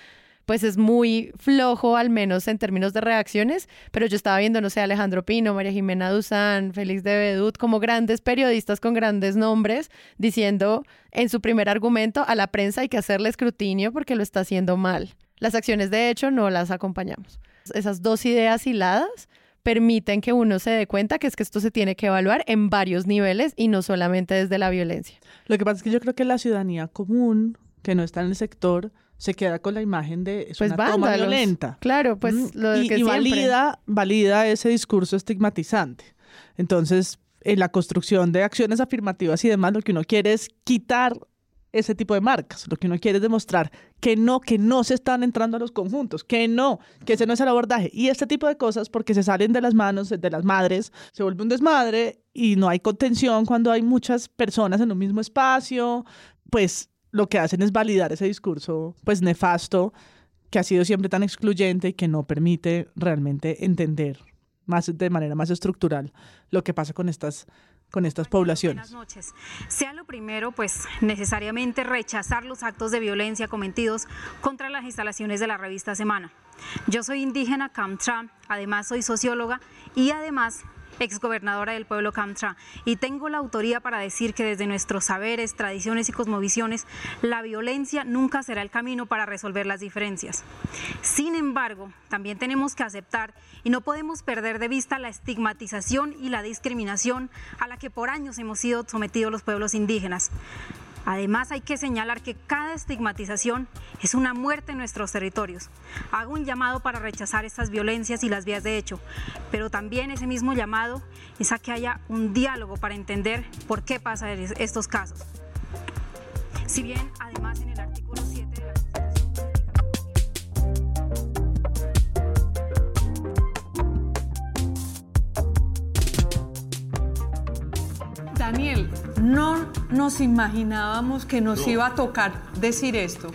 pues es muy flojo, al menos en términos de reacciones, pero yo estaba viendo, no sé, Alejandro Pino, María Jimena Duzán, Félix de Bedut, como grandes periodistas con grandes nombres, diciendo en su primer argumento a la prensa hay que hacerle escrutinio porque lo está haciendo mal. Las acciones de hecho no las acompañamos. Esas dos ideas hiladas permiten que uno se dé cuenta que es que esto se tiene que evaluar en varios niveles y no solamente desde la violencia. Lo que pasa es que yo creo que la ciudadanía común, que no está en el sector, se queda con la imagen de es Pues una toma violenta. Claro, pues Mm, lo y, que y valida, valida ese discurso estigmatizante. Entonces, en la construcción de acciones afirmativas y demás, lo que uno quiere es quitar ese tipo de marcas. Lo que uno quiere es demostrar que no, que no se están entrando a los conjuntos, que no, que ese no es el abordaje. Y este tipo de cosas, porque se salen de las manos de las madres, se vuelve un desmadre y no hay contención cuando hay muchas personas en un mismo espacio, pues lo que hacen es validar ese discurso pues nefasto que ha sido siempre tan excluyente y que no permite realmente entender más de manera más estructural lo que pasa con estas con estas poblaciones. Buenas noches. Sea lo primero, pues necesariamente rechazar los actos de violencia cometidos contra las instalaciones de la revista Semana. Yo soy indígena Camtra, además soy socióloga y además exgobernadora del pueblo Camtra y tengo la autoría para decir que desde nuestros saberes, tradiciones y cosmovisiones, la violencia nunca será el camino para resolver las diferencias. Sin embargo, también tenemos que aceptar y no podemos perder de vista la estigmatización y la discriminación a la que por años hemos sido sometidos los pueblos indígenas. Además, hay que señalar que cada estigmatización es una muerte en nuestros territorios. Hago un llamado para rechazar estas violencias y las vías de hecho, pero también ese mismo llamado es a que haya un diálogo para entender por qué pasan estos casos. Si bien, además, en el artículo 7 de la Daniel, no nos imaginábamos que nos No. iba a tocar decir esto,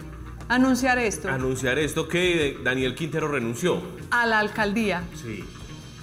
anunciar esto Anunciar esto que Daniel Quintero renunció. a la alcaldía, Sí.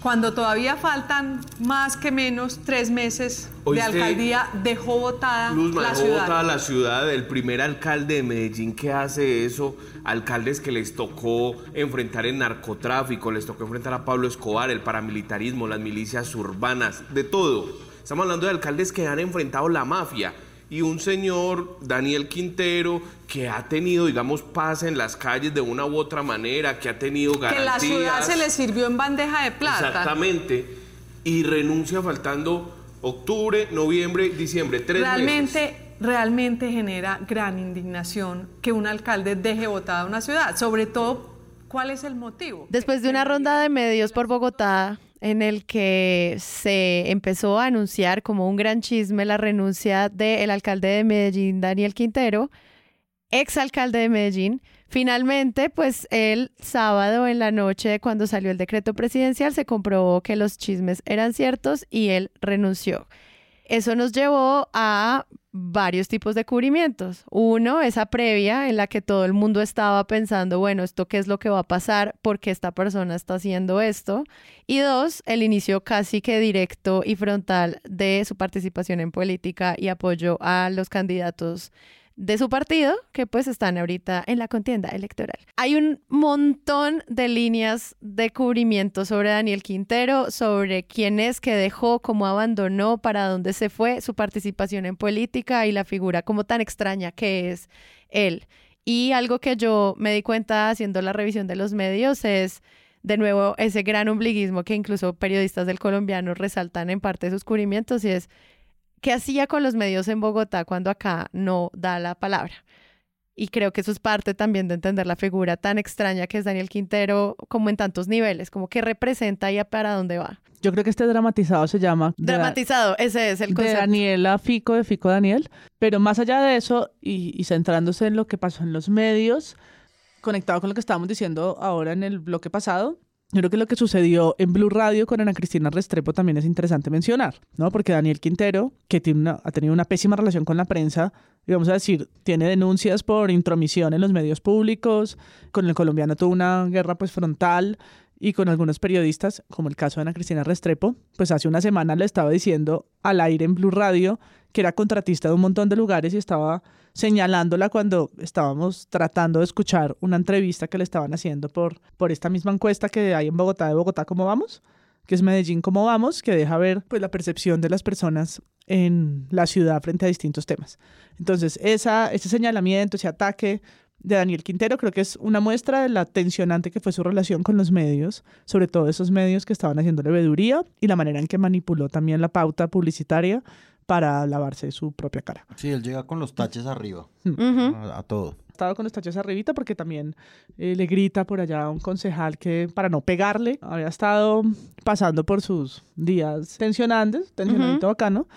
cuando todavía faltan más que menos tres meses de alcaldía, dejó votada Luzma la dejó ciudad. botada la ciudad, el primer alcalde de Medellín que hace eso, alcaldes que les tocó enfrentar el narcotráfico, les tocó enfrentar a Pablo Escobar, el paramilitarismo, las milicias urbanas, de todo. Estamos hablando de alcaldes que han enfrentado la mafia y un señor, Daniel Quintero, que ha tenido, digamos, paz en las calles de una u otra manera, que ha tenido que garantías. la ciudad se le sirvió en bandeja de plata. Exactamente. Y renuncia faltando octubre, noviembre, diciembre, tres meses. realmente, realmente genera gran indignación que un alcalde deje votada una ciudad. Sobre todo, ¿cuál es el motivo? Después de una ronda de medios por Bogotá en el que se empezó a anunciar como un gran chisme la renuncia del alcalde de Medellín, Daniel Quintero, exalcalde de Medellín, finalmente, pues el sábado en la noche, cuando salió el decreto presidencial, se comprobó que los chismes eran ciertos y él renunció. Eso nos llevó a varios tipos de cubrimientos. Uno, esa previa en la que todo el mundo estaba pensando, bueno, ¿esto qué es lo que va a pasar? ¿Por qué esta persona está haciendo esto? Y dos, el inicio casi que directo y frontal de su participación en política y apoyo a los candidatos de su partido, que pues están ahorita en la contienda electoral. Hay un montón de líneas de cubrimiento sobre Daniel Quintero, sobre quién es que dejó, cómo abandonó, para dónde se fue, su participación en política y la figura como tan extraña que es él. Y algo que yo me di cuenta haciendo la revisión de los medios es de nuevo ese gran ombliguismo que incluso periodistas del colombiano resaltan en parte de sus cubrimientos y es qué hacía con los medios en Bogotá cuando acá no da la palabra. Y creo que eso es parte también de entender la figura tan extraña que es Daniel Quintero, como en tantos niveles, como que representa y a para dónde va. Yo creo que este dramatizado se llama... de- Dramatizado, ese es el de concepto. Daniela Fico, de Fico Daniel. Pero más allá de eso, y, y centrándose en lo que pasó en los medios, conectado con lo que estábamos diciendo ahora en el bloque pasado, yo creo que lo que sucedió en Blue Radio con Ana Cristina Restrepo también es interesante mencionar, ¿no? Porque Daniel Quintero, que tiene una- ha tenido una pésima relación con la prensa, y vamos a decir, tiene denuncias por intromisión en los medios públicos, con el colombiano tuvo una guerra pues frontal y con algunos periodistas, como el caso de Ana Cristina Restrepo, pues hace una semana le estaba diciendo al aire en Blue Radio que era contratista de un montón de lugares y estaba señalándola cuando estábamos tratando de escuchar una entrevista que le estaban haciendo por, por esta misma encuesta que hay en Bogotá, de Bogotá, ¿cómo vamos? que es Medellín, ¿cómo vamos? Que deja ver pues, la percepción de las personas en la ciudad frente a distintos temas. Entonces, esa, ese señalamiento, ese ataque de Daniel Quintero creo que es una muestra de la tensionante que fue su relación con los medios, sobre todo esos medios que estaban haciendo leveduría y la manera en que manipuló también la pauta publicitaria para lavarse su propia cara. Sí, él llega con los taches arriba. Ujú. a, a todo. Estaba con los tachos arribita porque también eh, le grita por allá a un concejal que para no pegarle había estado pasando por sus días tensionantes, tensionadito bacano,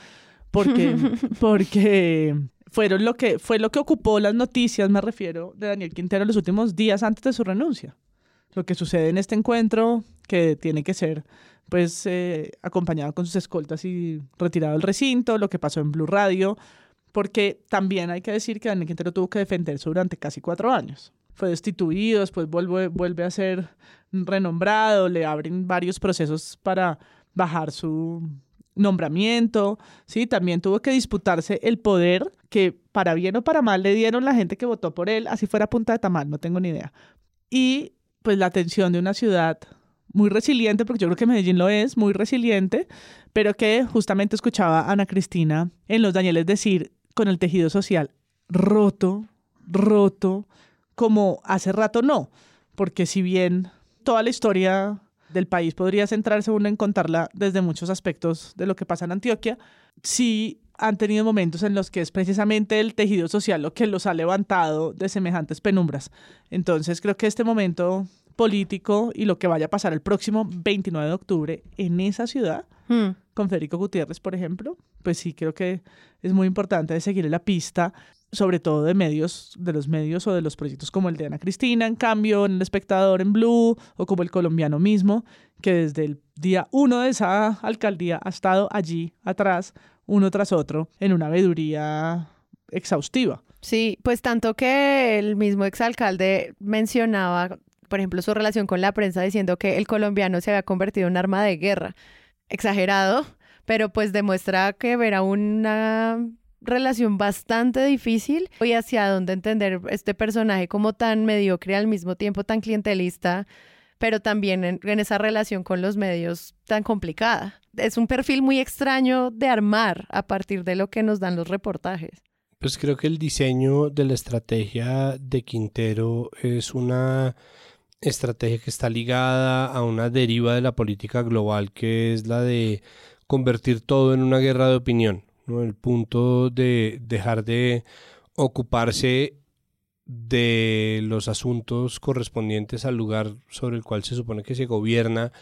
porque, <laughs> porque fueron lo que, fue lo que ocupó las noticias, me refiero, de Daniel Quintero los últimos días antes de su renuncia. Lo que sucede en este encuentro, que tiene que ser pues eh, acompañado con sus escoltas y retirado del recinto, lo que pasó en Blue Radio, porque también hay que decir que Daniel Quintero tuvo que defenderse durante casi cuatro años. Fue destituido, después vuelve, vuelve a ser renombrado, le abren varios procesos para bajar su nombramiento, ¿sí? También tuvo que disputarse el poder que para bien o para mal le dieron la gente que votó por él, así fuera punta de tamal, no tengo ni idea. Y pues la atención de una ciudad muy resiliente, porque yo creo que Medellín lo es, muy resiliente, pero que justamente escuchaba a Ana Cristina en Los Danieles decir con el tejido social roto, roto, como hace rato no, porque si bien toda la historia del país podría centrarse uno en contarla desde muchos aspectos de lo que pasa en Antioquia, sí han tenido momentos en los que es precisamente el tejido social lo que los ha levantado de semejantes penumbras. Entonces creo que este momento político y lo que vaya a pasar el próximo 29 de octubre en esa ciudad, Hmm. con Federico Gutiérrez, por ejemplo, pues sí creo que es muy importante seguir la pista, sobre todo de medios, de los medios o de los proyectos como el de Ana Cristina, en cambio, en El Espectador en Blue, o como el colombiano mismo, que desde el día uno de esa alcaldía ha estado allí atrás, uno tras otro en una veeduría exhaustiva. Sí, pues tanto que el mismo exalcalde mencionaba, por ejemplo, su relación con la prensa diciendo que el colombiano se había convertido en un arma de guerra. Exagerado, pero pues demuestra que verá una relación bastante difícil y hacia dónde entender este personaje como tan mediocre al mismo tiempo tan clientelista, pero también en, en, esa relación con los medios tan complicada. Es un perfil muy extraño de armar a partir de lo que nos dan los reportajes. Pues creo que el diseño de la estrategia de Quintero es una estrategia que está ligada a una deriva de la política global que es la de convertir todo en una guerra de opinión. ¿no? El punto de dejar de ocuparse de los asuntos correspondientes al lugar sobre el cual se supone que se gobierna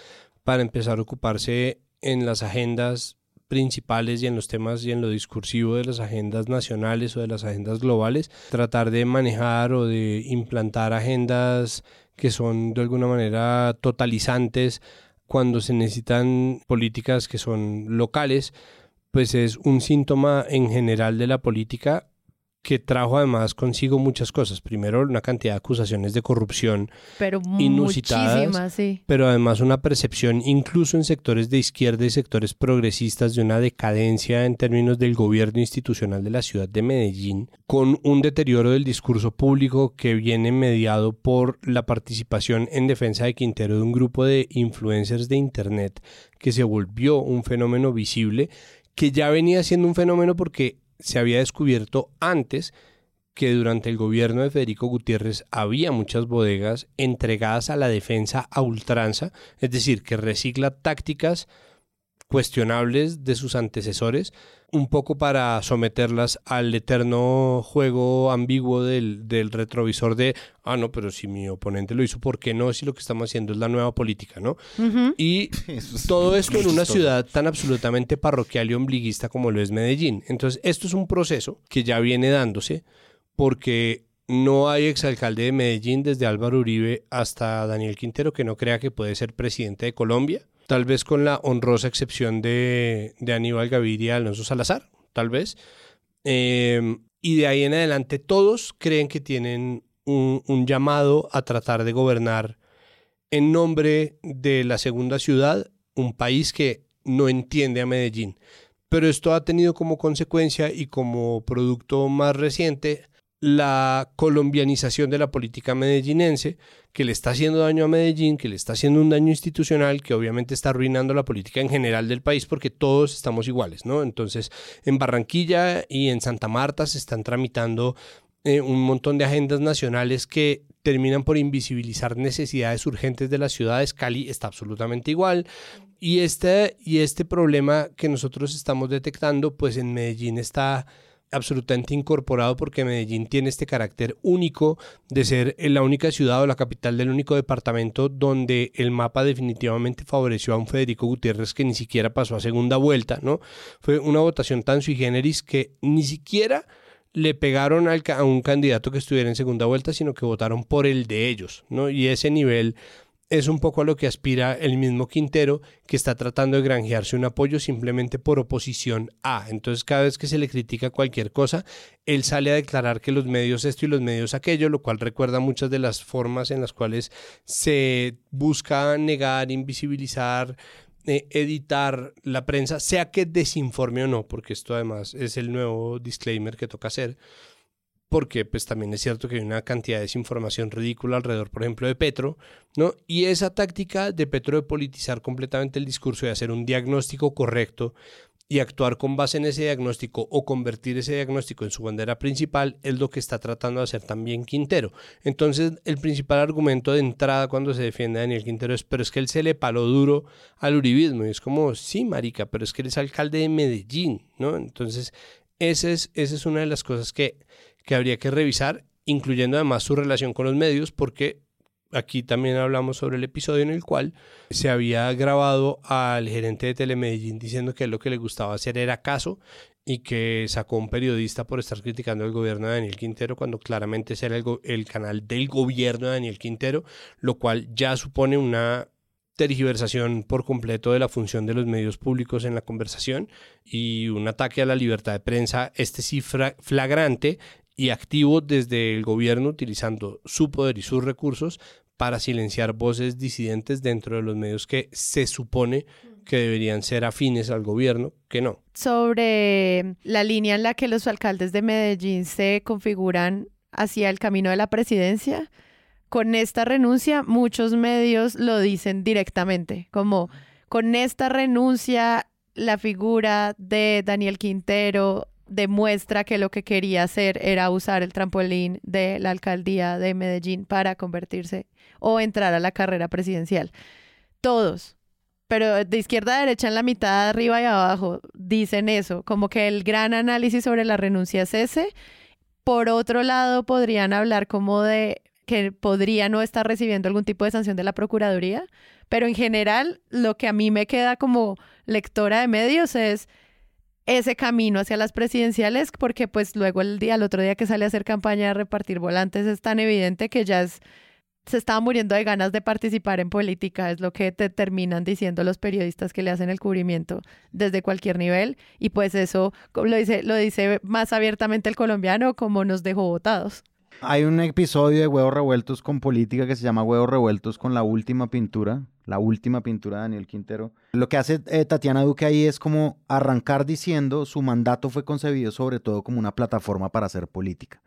para empezar a ocuparse en las agendas principales y en los temas y en lo discursivo de las agendas nacionales o de las agendas globales, tratar de manejar o de implantar agendas que son de alguna manera totalizantes cuando se necesitan políticas que son locales, pues es un síntoma en general de la política que trajo además consigo muchas cosas. Primero, una cantidad de acusaciones de corrupción pero inusitadas, sí. pero además una percepción, incluso en sectores de izquierda y sectores progresistas, de una decadencia en términos del gobierno institucional de la ciudad de Medellín, con un deterioro del discurso público que viene mediado por la participación en defensa de Quintero de un grupo de influencers de Internet que se volvió un fenómeno visible que ya venía siendo un fenómeno porque se había descubierto antes que durante el gobierno de Federico Gutiérrez había muchas bodegas entregadas a la defensa a ultranza, es decir, que recicla tácticas cuestionables de sus antecesores, un poco para someterlas al eterno juego ambiguo del, del, retrovisor de, ah, no, pero si mi oponente lo hizo, ¿por qué no? Si lo que estamos haciendo es la nueva política, ¿no? Y <laughs> todo esto en una ciudad tan absolutamente parroquial y ombliguista como lo es Medellín. Entonces, esto es un proceso que ya viene dándose porque no hay exalcalde de Medellín desde Álvaro Uribe hasta Daniel Quintero que no crea que puede ser presidente de Colombia tal vez con la honrosa excepción de, Aníbal Gaviria Alonso Salazar, tal vez. Eh, y de ahí en adelante todos creen que tienen un, llamado a tratar de gobernar en nombre de la segunda ciudad, un país que no entiende a Medellín. Pero esto ha tenido como consecuencia y como producto más reciente la colombianización de la política medellinense, que le está haciendo daño a Medellín, que le está haciendo un daño institucional, que obviamente está arruinando la política en general del país, porque todos estamos iguales, ¿no? Entonces, en Barranquilla y en Santa Marta se están tramitando eh, un montón de agendas nacionales que terminan por invisibilizar necesidades urgentes de las ciudades. Cali está absolutamente igual. Y este, y este problema que nosotros estamos detectando, pues en Medellín está absolutamente incorporado porque Medellín tiene este carácter único de ser la única ciudad o la capital del único departamento donde el mapa definitivamente favoreció a un Federico Gutiérrez que ni siquiera pasó a segunda vuelta, ¿no? Fue una votación tan sui generis que ni siquiera le pegaron a un candidato que estuviera en segunda vuelta, sino que votaron por el de ellos, ¿no? Y ese nivel es un poco a lo que aspira el mismo Quintero, que está tratando de granjearse un apoyo simplemente por oposición a. Entonces, cada vez que se le critica cualquier cosa, él sale a declarar que los medios esto y los medios aquello, lo cual recuerda muchas de las formas en las cuales se busca negar, invisibilizar, eh, editar la prensa, sea que desinforme o no, porque esto además es el nuevo disclaimer que toca hacer porque pues también es cierto que hay una cantidad de desinformación ridícula alrededor, por ejemplo, de Petro, ¿no? Y esa táctica de Petro de politizar completamente el discurso y hacer un diagnóstico correcto y actuar con base en ese diagnóstico o convertir ese diagnóstico en su bandera principal es lo que está tratando de hacer también Quintero. Entonces, el principal argumento de entrada cuando se defiende a Daniel Quintero es, pero es que él se le paló duro al uribismo. Y es como, sí, marica, pero es que él es alcalde de Medellín, ¿no? Entonces, ese es, esa es una de las cosas que que habría que revisar, incluyendo además su relación con los medios, porque aquí también hablamos sobre el episodio en el cual se había grabado al gerente de Telemedellín diciendo que lo que le gustaba hacer era caso y que sacó un periodista por estar criticando el gobierno de Daniel Quintero cuando claramente ese era el, el canal del gobierno de Daniel Quintero, lo cual ya supone una tergiversación por completo de la función de los medios públicos en la conversación y un ataque a la libertad de prensa, este sí flagrante y activo desde el gobierno utilizando su poder y sus recursos para silenciar voces disidentes dentro de los medios que se supone que deberían ser afines al gobierno, que no. Sobre la línea en la que los alcaldes de Medellín se configuran hacia el camino de la presidencia, con esta renuncia muchos medios lo dicen directamente, como con esta renuncia la figura de Daniel Quintero demuestra que lo que quería hacer era usar el trampolín de la alcaldía de Medellín para convertirse o entrar a la carrera presidencial. Todos, pero de izquierda a derecha en la mitad, arriba y abajo, dicen eso, como que el gran análisis sobre la renuncia es ese. Por otro lado, podrían hablar como de que podría no estar recibiendo algún tipo de sanción de la Procuraduría, pero en general lo que a mí me queda como lectora de medios es ese camino hacia las presidenciales, porque pues luego el día, el otro día que sale a hacer campaña de repartir volantes es tan evidente que ya se estaba muriendo de ganas de participar en política, es lo que te terminan diciendo los periodistas que le hacen el cubrimiento desde cualquier nivel, y pues eso lo dice, lo dice más abiertamente el colombiano como nos dejó votados. Hay un episodio de Huevos Revueltos con política que se llama Huevos Revueltos con la última pintura, la última pintura de Daniel Quintero. Lo que hace eh, Tatiana Duque ahí es como arrancar diciendo su mandato fue concebido sobre todo como una plataforma para hacer política.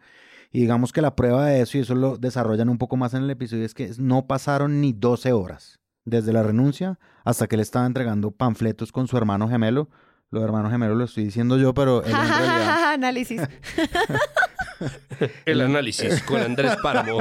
Y digamos que la prueba de eso, y eso lo desarrollan un poco más en el episodio, es que no pasaron ni 12 horas desde la renuncia hasta que él estaba entregando panfletos con su hermano gemelo. Los hermanos gemelos lo estoy diciendo yo, pero él en <laughs> realidad... Análisis. <laughs> <laughs> El análisis con Andrés Páramo.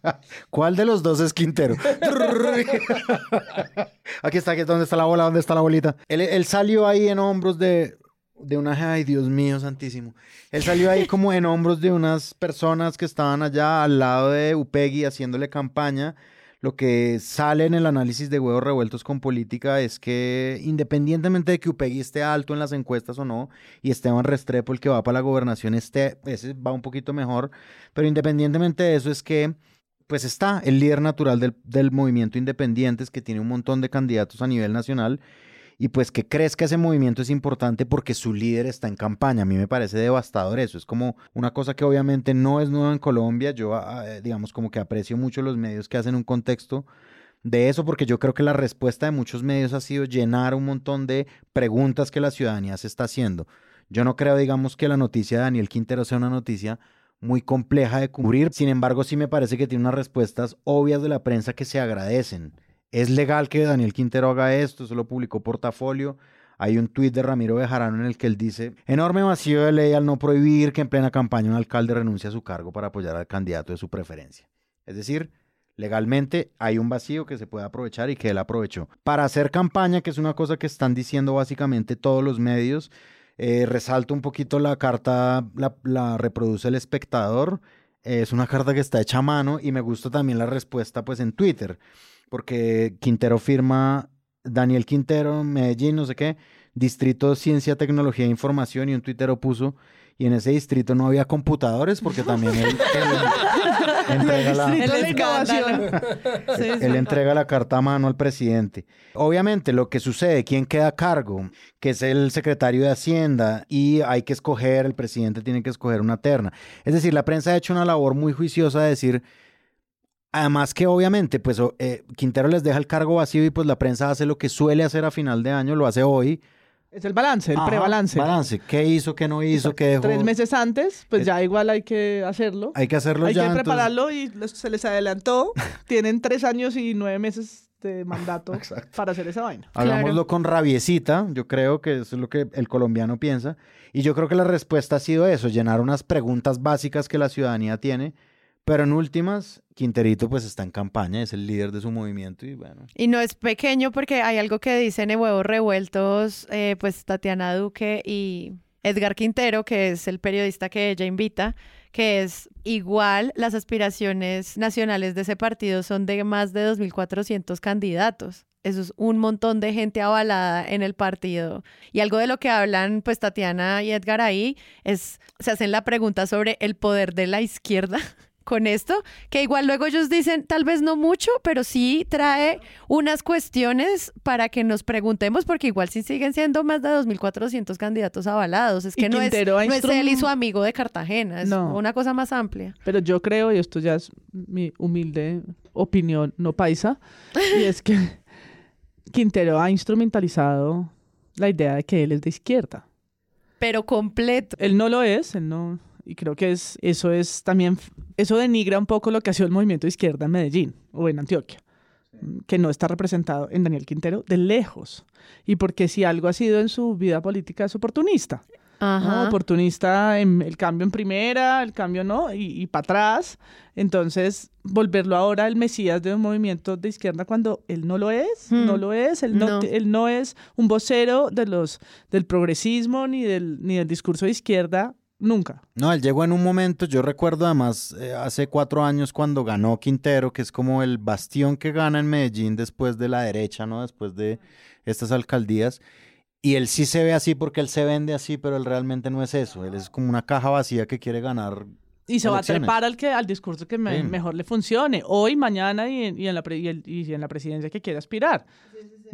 <laughs> ¿Cuál de los dos es Quintero? <laughs> aquí está, ¿dónde está la bola? ¿Dónde está la bolita? Él, salió ahí en hombros de, de una... Ay, Dios mío, santísimo. Él salió ahí como en hombros de unas personas que estaban allá al lado de Upegui haciéndole campaña lo que sale en el análisis de huevos revueltos con política es que independientemente de que Upegui esté alto en las encuestas o no, y Esteban Restrepo, el que va para la gobernación, esté, ese va un poquito mejor, pero independientemente de eso es que pues está el líder natural del, del movimiento Independientes, que tiene un montón de candidatos a nivel nacional, y pues que crezca ese movimiento es importante porque su líder está en campaña. A mí me parece devastador eso. Es como una cosa que obviamente no es nueva en Colombia. Yo, ah, eh, digamos, como que aprecio mucho los medios que hacen un contexto de eso porque yo creo que la respuesta de muchos medios ha sido llenar un montón de preguntas que la ciudadanía se está haciendo. Yo no creo, digamos, que la noticia de Daniel Quintero sea una noticia muy compleja de cubrir. Sin embargo, sí me parece que tiene unas respuestas obvias de la prensa que se agradecen. ¿Es legal que Daniel Quintero haga esto? Se lo publicó Portafolio. Hay un tuit de Ramiro Bejarano en el que él dice, enorme vacío de ley al no prohibir que en plena campaña un alcalde renuncie a su cargo para apoyar al candidato de su preferencia. Es decir, legalmente hay un vacío que se puede aprovechar y que él aprovechó. Para hacer campaña, que es una cosa que están diciendo básicamente todos los medios, eh, resalto un poquito la carta, la, reproduce el espectador. es una carta que está hecha a mano y me gusta también la respuesta pues en Twitter porque Quintero firma Daniel Quintero, Medellín, no sé qué, Distrito Ciencia, Tecnología e Información, y un tuitero puso, y en ese distrito no había computadores, porque también él, <laughs> entrega, la, él <laughs> entrega la carta a mano al presidente. Obviamente, lo que sucede, ¿quién queda a cargo? Que es el secretario de Hacienda, y hay que escoger, el presidente tiene que escoger una terna. Es decir, la prensa ha hecho una labor muy juiciosa de decir Además que obviamente, pues eh, Quintero les deja el cargo vacío y pues la prensa hace lo que suele hacer a final de año, lo hace hoy. Es el balance, el prebalance. Balance, qué hizo, qué no hizo, qué dejó. Tres meses antes, pues ya igual hay que hacerlo. Hay que hacerlo hay ya. Hay que prepararlo y se les adelantó. <laughs> Tienen tres años y nueve meses de mandato para hacer esa vaina. Hagámoslo con rabiecita, yo creo que eso es lo que el colombiano piensa. Y yo creo que la respuesta ha sido eso, llenar unas preguntas básicas que la ciudadanía tiene pero en últimas, Quinterito pues está en campaña, es el líder de su movimiento y bueno. Y no es pequeño porque hay algo que dicen en Huevos Revueltos, eh, pues Tatiana Duque y Edgar Quintero, que es el periodista que ella invita, que es igual las aspiraciones nacionales de ese partido son de más de 2.400 candidatos. Eso es un montón de gente avalada en el partido. Y algo de lo que hablan, pues Tatiana y Edgar ahí, es, se hacen la pregunta sobre el poder de la izquierda <laughs> con esto, que igual luego ellos dicen, tal vez no mucho, pero sí trae unas cuestiones para que nos preguntemos, porque igual sí siguen siendo más de 2.400 candidatos avalados. Es que no es, no es él y su amigo de Cartagena, es No. una cosa más amplia. Pero yo creo, y esto ya es mi humilde opinión no paisa, y es que <laughs> Quintero ha instrumentalizado la idea de que él es de izquierda. Pero completo. Él no lo es, él no. Y creo que es, eso es también, eso denigra un poco lo que ha sido el movimiento de izquierda en Medellín o en Antioquia, que no está representado en Daniel Quintero de lejos. Y porque si algo ha sido en su vida política es oportunista. ¿no? Ajá. Oportunista en el cambio en primera, el cambio no, y, para atrás. Entonces, volverlo ahora el Mesías de un movimiento de izquierda cuando él no lo es, Hmm. no lo es, él no, No. él no es un vocero de los, del progresismo ni del, ni del discurso de izquierda, nunca. No, él llegó en un momento, yo recuerdo además eh, hace cuatro años cuando ganó Quintero, que es como el bastión que gana en Medellín después de la derecha, ¿no? Después de estas alcaldías. Y él sí se ve así porque él se vende así, pero él realmente no es eso. Él es como una caja vacía que quiere ganar. Y se va a trepar al, que, al discurso que me- Sí. mejor le funcione, hoy, mañana y en, y en la, pre- y el- y en la presidencia que quiere aspirar.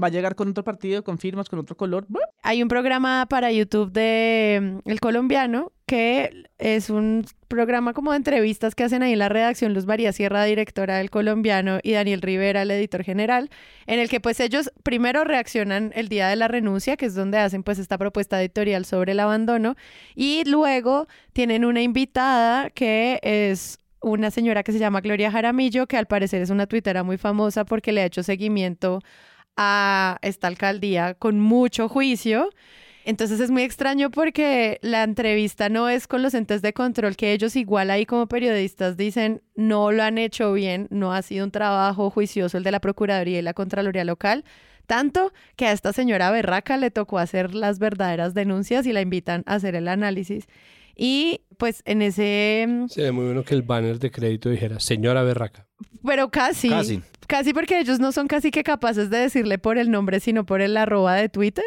Va a llegar con otro partido, con firmas, con otro color. Hay un programa para YouTube de mm, El Colombiano que es un programa como de entrevistas que hacen ahí en la redacción Luz María Sierra, directora del Colombiano, y Daniel Rivera, el editor general, en el que pues ellos primero reaccionan el día de la renuncia, que es donde hacen pues esta propuesta editorial sobre el abandono, y luego tienen una invitada que es una señora que se llama Gloria Jaramillo, que al parecer es una tuitera muy famosa porque le ha hecho seguimiento a esta alcaldía con mucho juicio. Entonces es muy extraño porque la entrevista no es con los entes de control, que ellos igual ahí como periodistas dicen no lo han hecho bien, no ha sido un trabajo juicioso el de la Procuraduría y la Contraloría local, tanto que a esta señora Berraca le tocó hacer las verdaderas denuncias y la invitan a hacer el análisis. Y pues en ese... mm, Sería muy bueno que el banner de crédito dijera, señora Berraca. Pero casi. Casi. Casi porque ellos no son casi que capaces de decirle por el nombre, sino por el arroba de Twitter.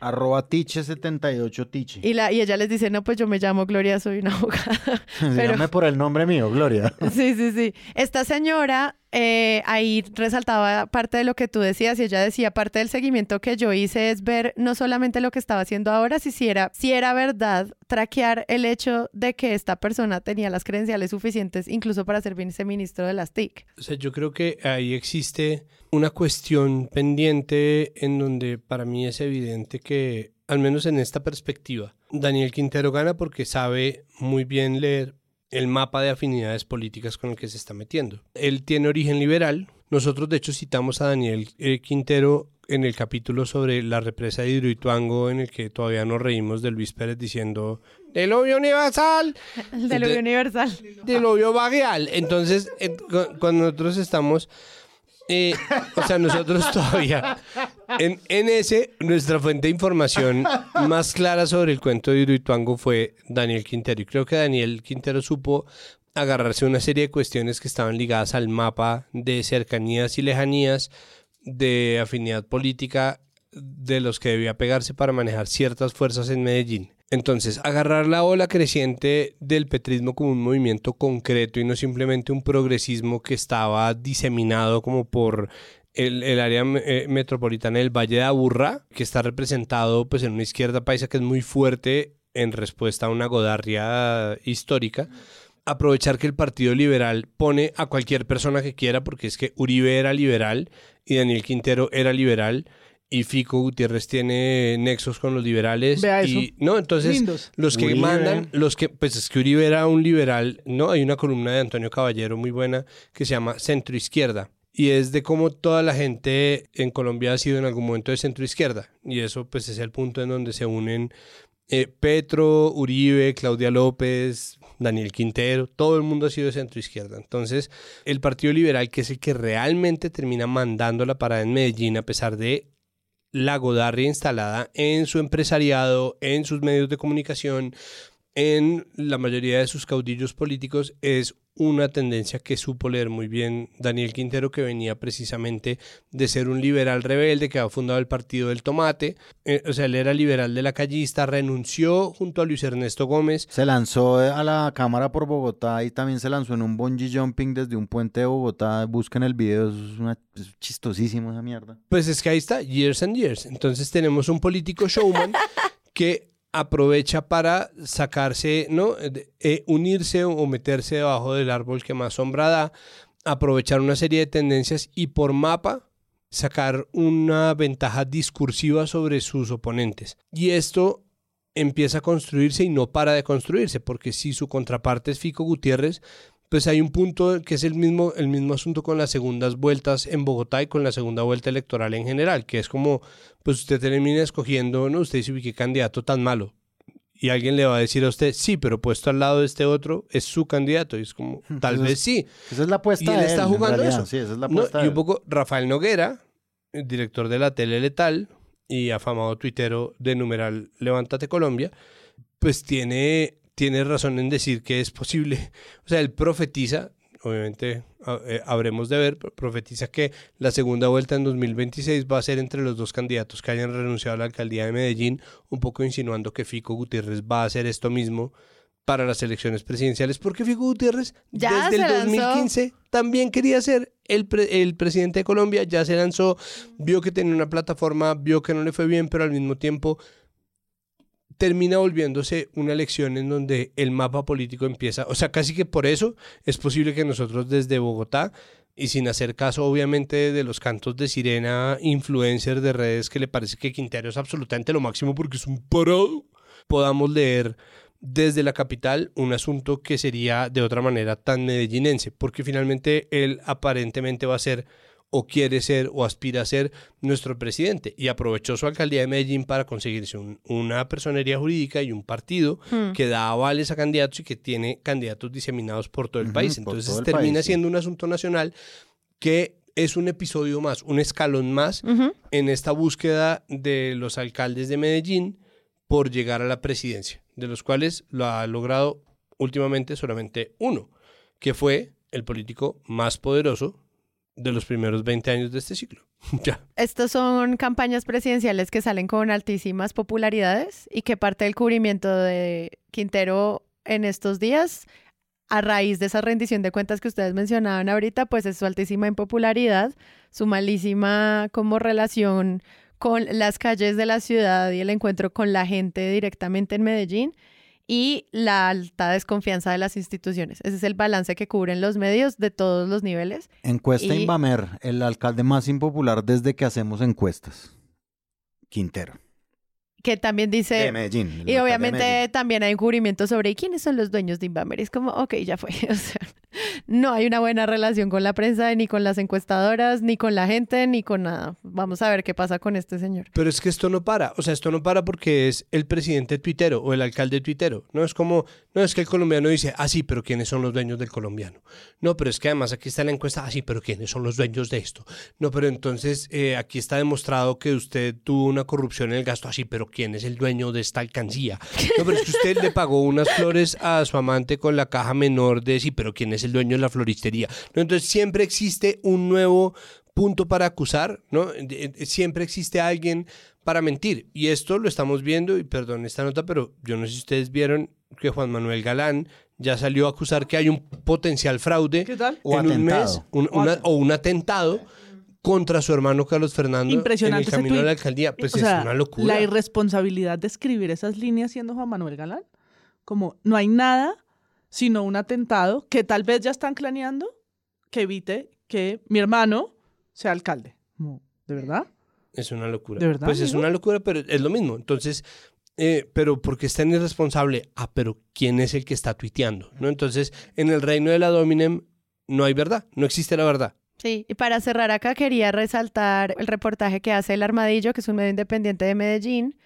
Arroba Tiche78 Tiche. Y, la, y ella les dice, no, pues yo me llamo Gloria, soy una abogada. <laughs> Pero- Llame por el nombre mío, Gloria. <laughs> Sí, sí, sí. Esta señora eh, ahí resaltaba parte de lo que tú decías y ella decía, parte del seguimiento que yo hice es ver no solamente lo que estaba haciendo ahora, si, si, era, si era verdad traquear el hecho de que esta persona tenía las credenciales suficientes incluso para ser viceministro de las TIC. O sea, yo creo que ahí existe una cuestión pendiente en donde para mí es evidente que, al menos en esta perspectiva, Daniel Quintero gana porque sabe muy bien leer el mapa de afinidades políticas con el que se está metiendo. Él tiene origen liberal. Nosotros, de hecho, citamos a Daniel eh, Quintero en el capítulo sobre la represa de Hidroituango, en el que todavía nos reímos de Luis Pérez diciendo del obvio universal, <laughs> El de lo Entonces- universal. del obvio vagueal. Entonces, cu- cuando nosotros estamos, eh, o sea, nosotros <laughs> todavía, en, ese, nuestra fuente de información más clara sobre el cuento de Hidroituango fue Daniel Quintero. Y creo que Daniel Quintero supo agarrarse una serie de cuestiones que estaban ligadas al mapa de cercanías y lejanías, de afinidad política de los que debía pegarse para manejar ciertas fuerzas en Medellín. Entonces, agarrar la ola creciente del petrismo como un movimiento concreto y no simplemente un progresismo que estaba diseminado como por el, el área eh, metropolitana del Valle de Aburrá, que está representado pues en una izquierda paisa que es muy fuerte en respuesta a una godarria histórica. Aprovechar que el Partido Liberal pone a cualquier persona que quiera, porque es que Uribe era liberal y Daniel Quintero era liberal y Fico Gutiérrez tiene nexos con los liberales. Vea y eso. no, entonces Lindos. los que Uribe. mandan, los que, pues es que Uribe era un liberal, no, hay una columna de Antonio Caballero muy buena que se llama Centro Izquierda. Y es de cómo toda la gente en Colombia ha sido en algún momento de centro izquierda. Y eso pues es el punto en donde se unen eh, Petro, Uribe, Claudia López, Daniel Quintero, todo el mundo ha sido de centro izquierda. Entonces, el Partido Liberal, que es el que realmente termina mandando la parada en Medellín, a pesar de la godarria instalada en su empresariado, en sus medios de comunicación, en la mayoría de sus caudillos políticos es una tendencia que supo leer muy bien Daniel Quintero, que venía precisamente de ser un liberal rebelde que había fundado el Partido del Tomate. Eh, o sea, él era liberal de la callista, renunció junto a Luis Ernesto Gómez. Se lanzó a la cámara por Bogotá y también se lanzó en un bungee jumping desde un puente de Bogotá. Busquen el video, es, una, es chistosísimo esa mierda. Pues es que ahí está, years and years. Entonces tenemos un político showman <laughs> que aprovecha para sacarse, ¿no? Eh, unirse o meterse debajo del árbol que más sombra da, aprovechar una serie de tendencias y por mapa sacar una ventaja discursiva sobre sus oponentes. Y esto empieza a construirse y no para de construirse, porque si su contraparte es Fico Gutiérrez, pues hay un punto que es el mismo, el mismo asunto con las segundas vueltas en Bogotá y con la segunda vuelta electoral en general, que es como, pues usted termina escogiendo, ¿no? Usted dice, qué candidato tan malo. Y alguien le va a decir a usted, sí, pero puesto al lado de este otro es su candidato. Y es como, <laughs> tal vez sí. Esa es la apuesta y él de está él, jugando realidad. eso. Sí, esa es la apuesta Y un poco Rafael Noguera, el director de la tele letal y afamado tuitero de numeral Levántate Colombia, pues tiene, tiene razón en decir que es posible. O sea, él profetiza, obviamente eh, habremos de ver, pero profetiza que la segunda vuelta en 2026 va a ser entre los dos candidatos que hayan renunciado a la alcaldía de Medellín, un poco insinuando que Fico Gutiérrez va a hacer esto mismo para las elecciones presidenciales, porque Fico Gutiérrez Ya desde el lanzó. 2015 también quería ser el, pre- el presidente de Colombia, ya se lanzó, vio que tenía una plataforma, vio que no le fue bien, pero al mismo tiempo termina volviéndose una elección en donde el mapa político empieza, o sea, casi que por eso es posible que nosotros desde Bogotá y sin hacer caso obviamente de los cantos de sirena influencer de redes que le parece que Quintero es absolutamente lo máximo porque es un parado, podamos leer desde la capital un asunto que sería de otra manera tan medellinense, porque finalmente él aparentemente va a ser o quiere ser o aspira a ser nuestro presidente y aprovechó su alcaldía de Medellín para conseguirse un- una personería jurídica y un partido Hmm. que da avales a candidatos y que tiene candidatos diseminados por todo el país. Entonces el termina país, sí. siendo un asunto nacional que es un episodio más, un escalón más en esta búsqueda de los alcaldes de Medellín por llegar a la presidencia, de los cuales lo ha logrado últimamente solamente uno, que fue el político más poderoso de los primeros 20 años de este ciclo. <laughs> ya. Estas son campañas presidenciales que salen con altísimas popularidades y que parte del cubrimiento de Quintero en estos días, a raíz de esa rendición de cuentas que ustedes mencionaban ahorita, pues es su altísima impopularidad, su malísima como relación con las calles de la ciudad y el encuentro con la gente directamente en Medellín y la alta desconfianza de las instituciones. Ese es el balance que cubren los medios de todos los niveles. Encuesta Y- Invamer, el alcalde más impopular desde que hacemos encuestas. Quintero. que también dice... De Medellín, el Y de obviamente Medellín. también hay un cubrimiento sobre quiénes son los dueños de Invamer. Es como, ok, ya fue. <laughs> O sea, no hay una buena relación con la prensa, ni con las encuestadoras, ni con la gente, ni con nada. Vamos a ver qué pasa con este señor. Pero es que esto no para, o sea, esto no para porque es el presidente tuitero o el alcalde tuitero. No es como, no es que el colombiano dice, ah, sí, pero ¿quiénes son los dueños del colombiano? No, pero es que además aquí está la encuesta, ah, sí, pero ¿quiénes son los dueños de esto? No, pero entonces eh, aquí está demostrado que usted tuvo una corrupción en el gasto, ah, sí, pero ¿quién es el dueño de esta alcancía? No, pero es que usted le pagó unas flores a su amante con la caja menor de, sí, pero ¿quién es el dueño la floristería? No, entonces siempre existe un nuevo punto para acusar, ¿no? De- Siempre existe alguien para mentir. Y esto lo estamos viendo, y perdón esta nota, pero yo no sé si ustedes vieron que Juan Manuel Galán ya salió a acusar que hay un potencial fraude O en un mes, atentado. un- una- o un atentado contra su hermano Carlos Fernando Impresionante en el camino a la alcaldía. Pues O sea, es una locura. La irresponsabilidad de escribir esas líneas siendo Juan Manuel Galán. Como no hay nada sino un atentado que tal vez ya están planeando que evite que mi hermano sea alcalde. ¿De verdad? Es una locura. ¿De verdad, Pues es una locura, pero es lo mismo. Entonces, eh, pero ¿por qué es tan irresponsable? Ah, pero ¿quién es el que está tuiteando? ¿No? Entonces, en el reino de la Dominem no hay verdad, no existe la verdad. Sí, y para cerrar acá quería resaltar el reportaje que hace El Armadillo, que es un medio independiente de Medellín,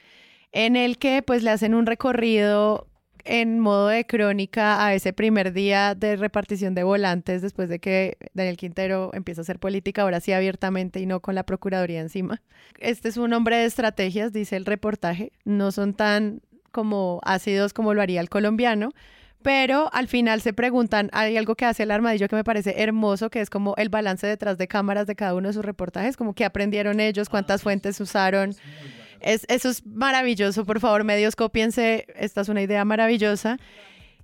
en el que pues le hacen un recorrido en modo de crónica a ese primer día de repartición de volantes después de que Daniel Quintero empieza a hacer política, ahora sí abiertamente y no con la Procuraduría encima. Este es un hombre de estrategias, dice el reportaje, no son tan como ácidos como lo haría el colombiano, pero al final se preguntan, hay algo que hace el armadillo que me parece hermoso, que es como el balance detrás de cámaras de cada uno de sus reportajes, como que aprendieron ellos, cuántas fuentes usaron. Es, eso es maravilloso, por favor, medios, cópiense, esta es una idea maravillosa.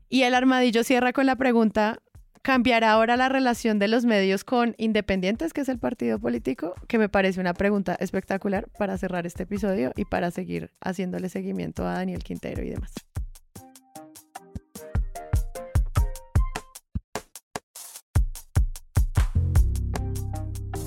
Y el armadillo cierra con la pregunta, ¿cambiará ahora la relación de los medios con Independientes, que es el partido político? Que me parece una pregunta espectacular para cerrar este episodio y para seguir haciéndole seguimiento a Daniel Quintero y demás.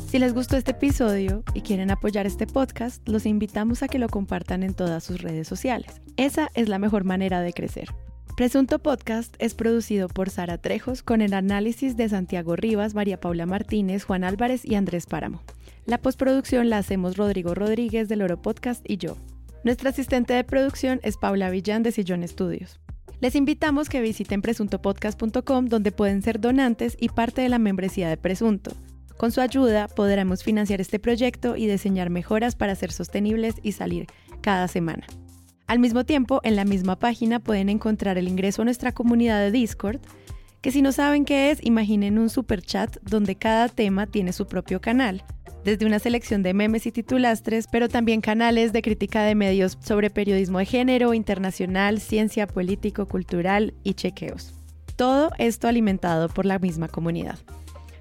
Si les gustó este episodio y quieren apoyar este podcast, los invitamos a que lo compartan en todas sus redes sociales. Esa es la mejor manera de crecer. Presunto Podcast es producido por Sara Trejos con el análisis de Santiago Rivas, María Paula Martínez, Juan Álvarez y Andrés Páramo. La postproducción la hacemos Rodrigo Rodríguez del Oro Podcast y yo. Nuestra asistente de producción es Paula Villán de Sillón Estudios. Les invitamos que visiten presuntopodcast.com donde pueden ser donantes y parte de la membresía de Presunto. Con su ayuda podremos financiar este proyecto y diseñar mejoras para ser sostenibles y salir cada semana. Al mismo tiempo, en la misma página pueden encontrar el ingreso a nuestra comunidad de Discord, que si no saben qué es, imaginen un super chat donde cada tema tiene su propio canal, desde una selección de memes y titulastres, pero también canales de crítica de medios sobre periodismo de género, internacional, ciencia, político, cultural y chequeos. Todo esto alimentado por la misma comunidad.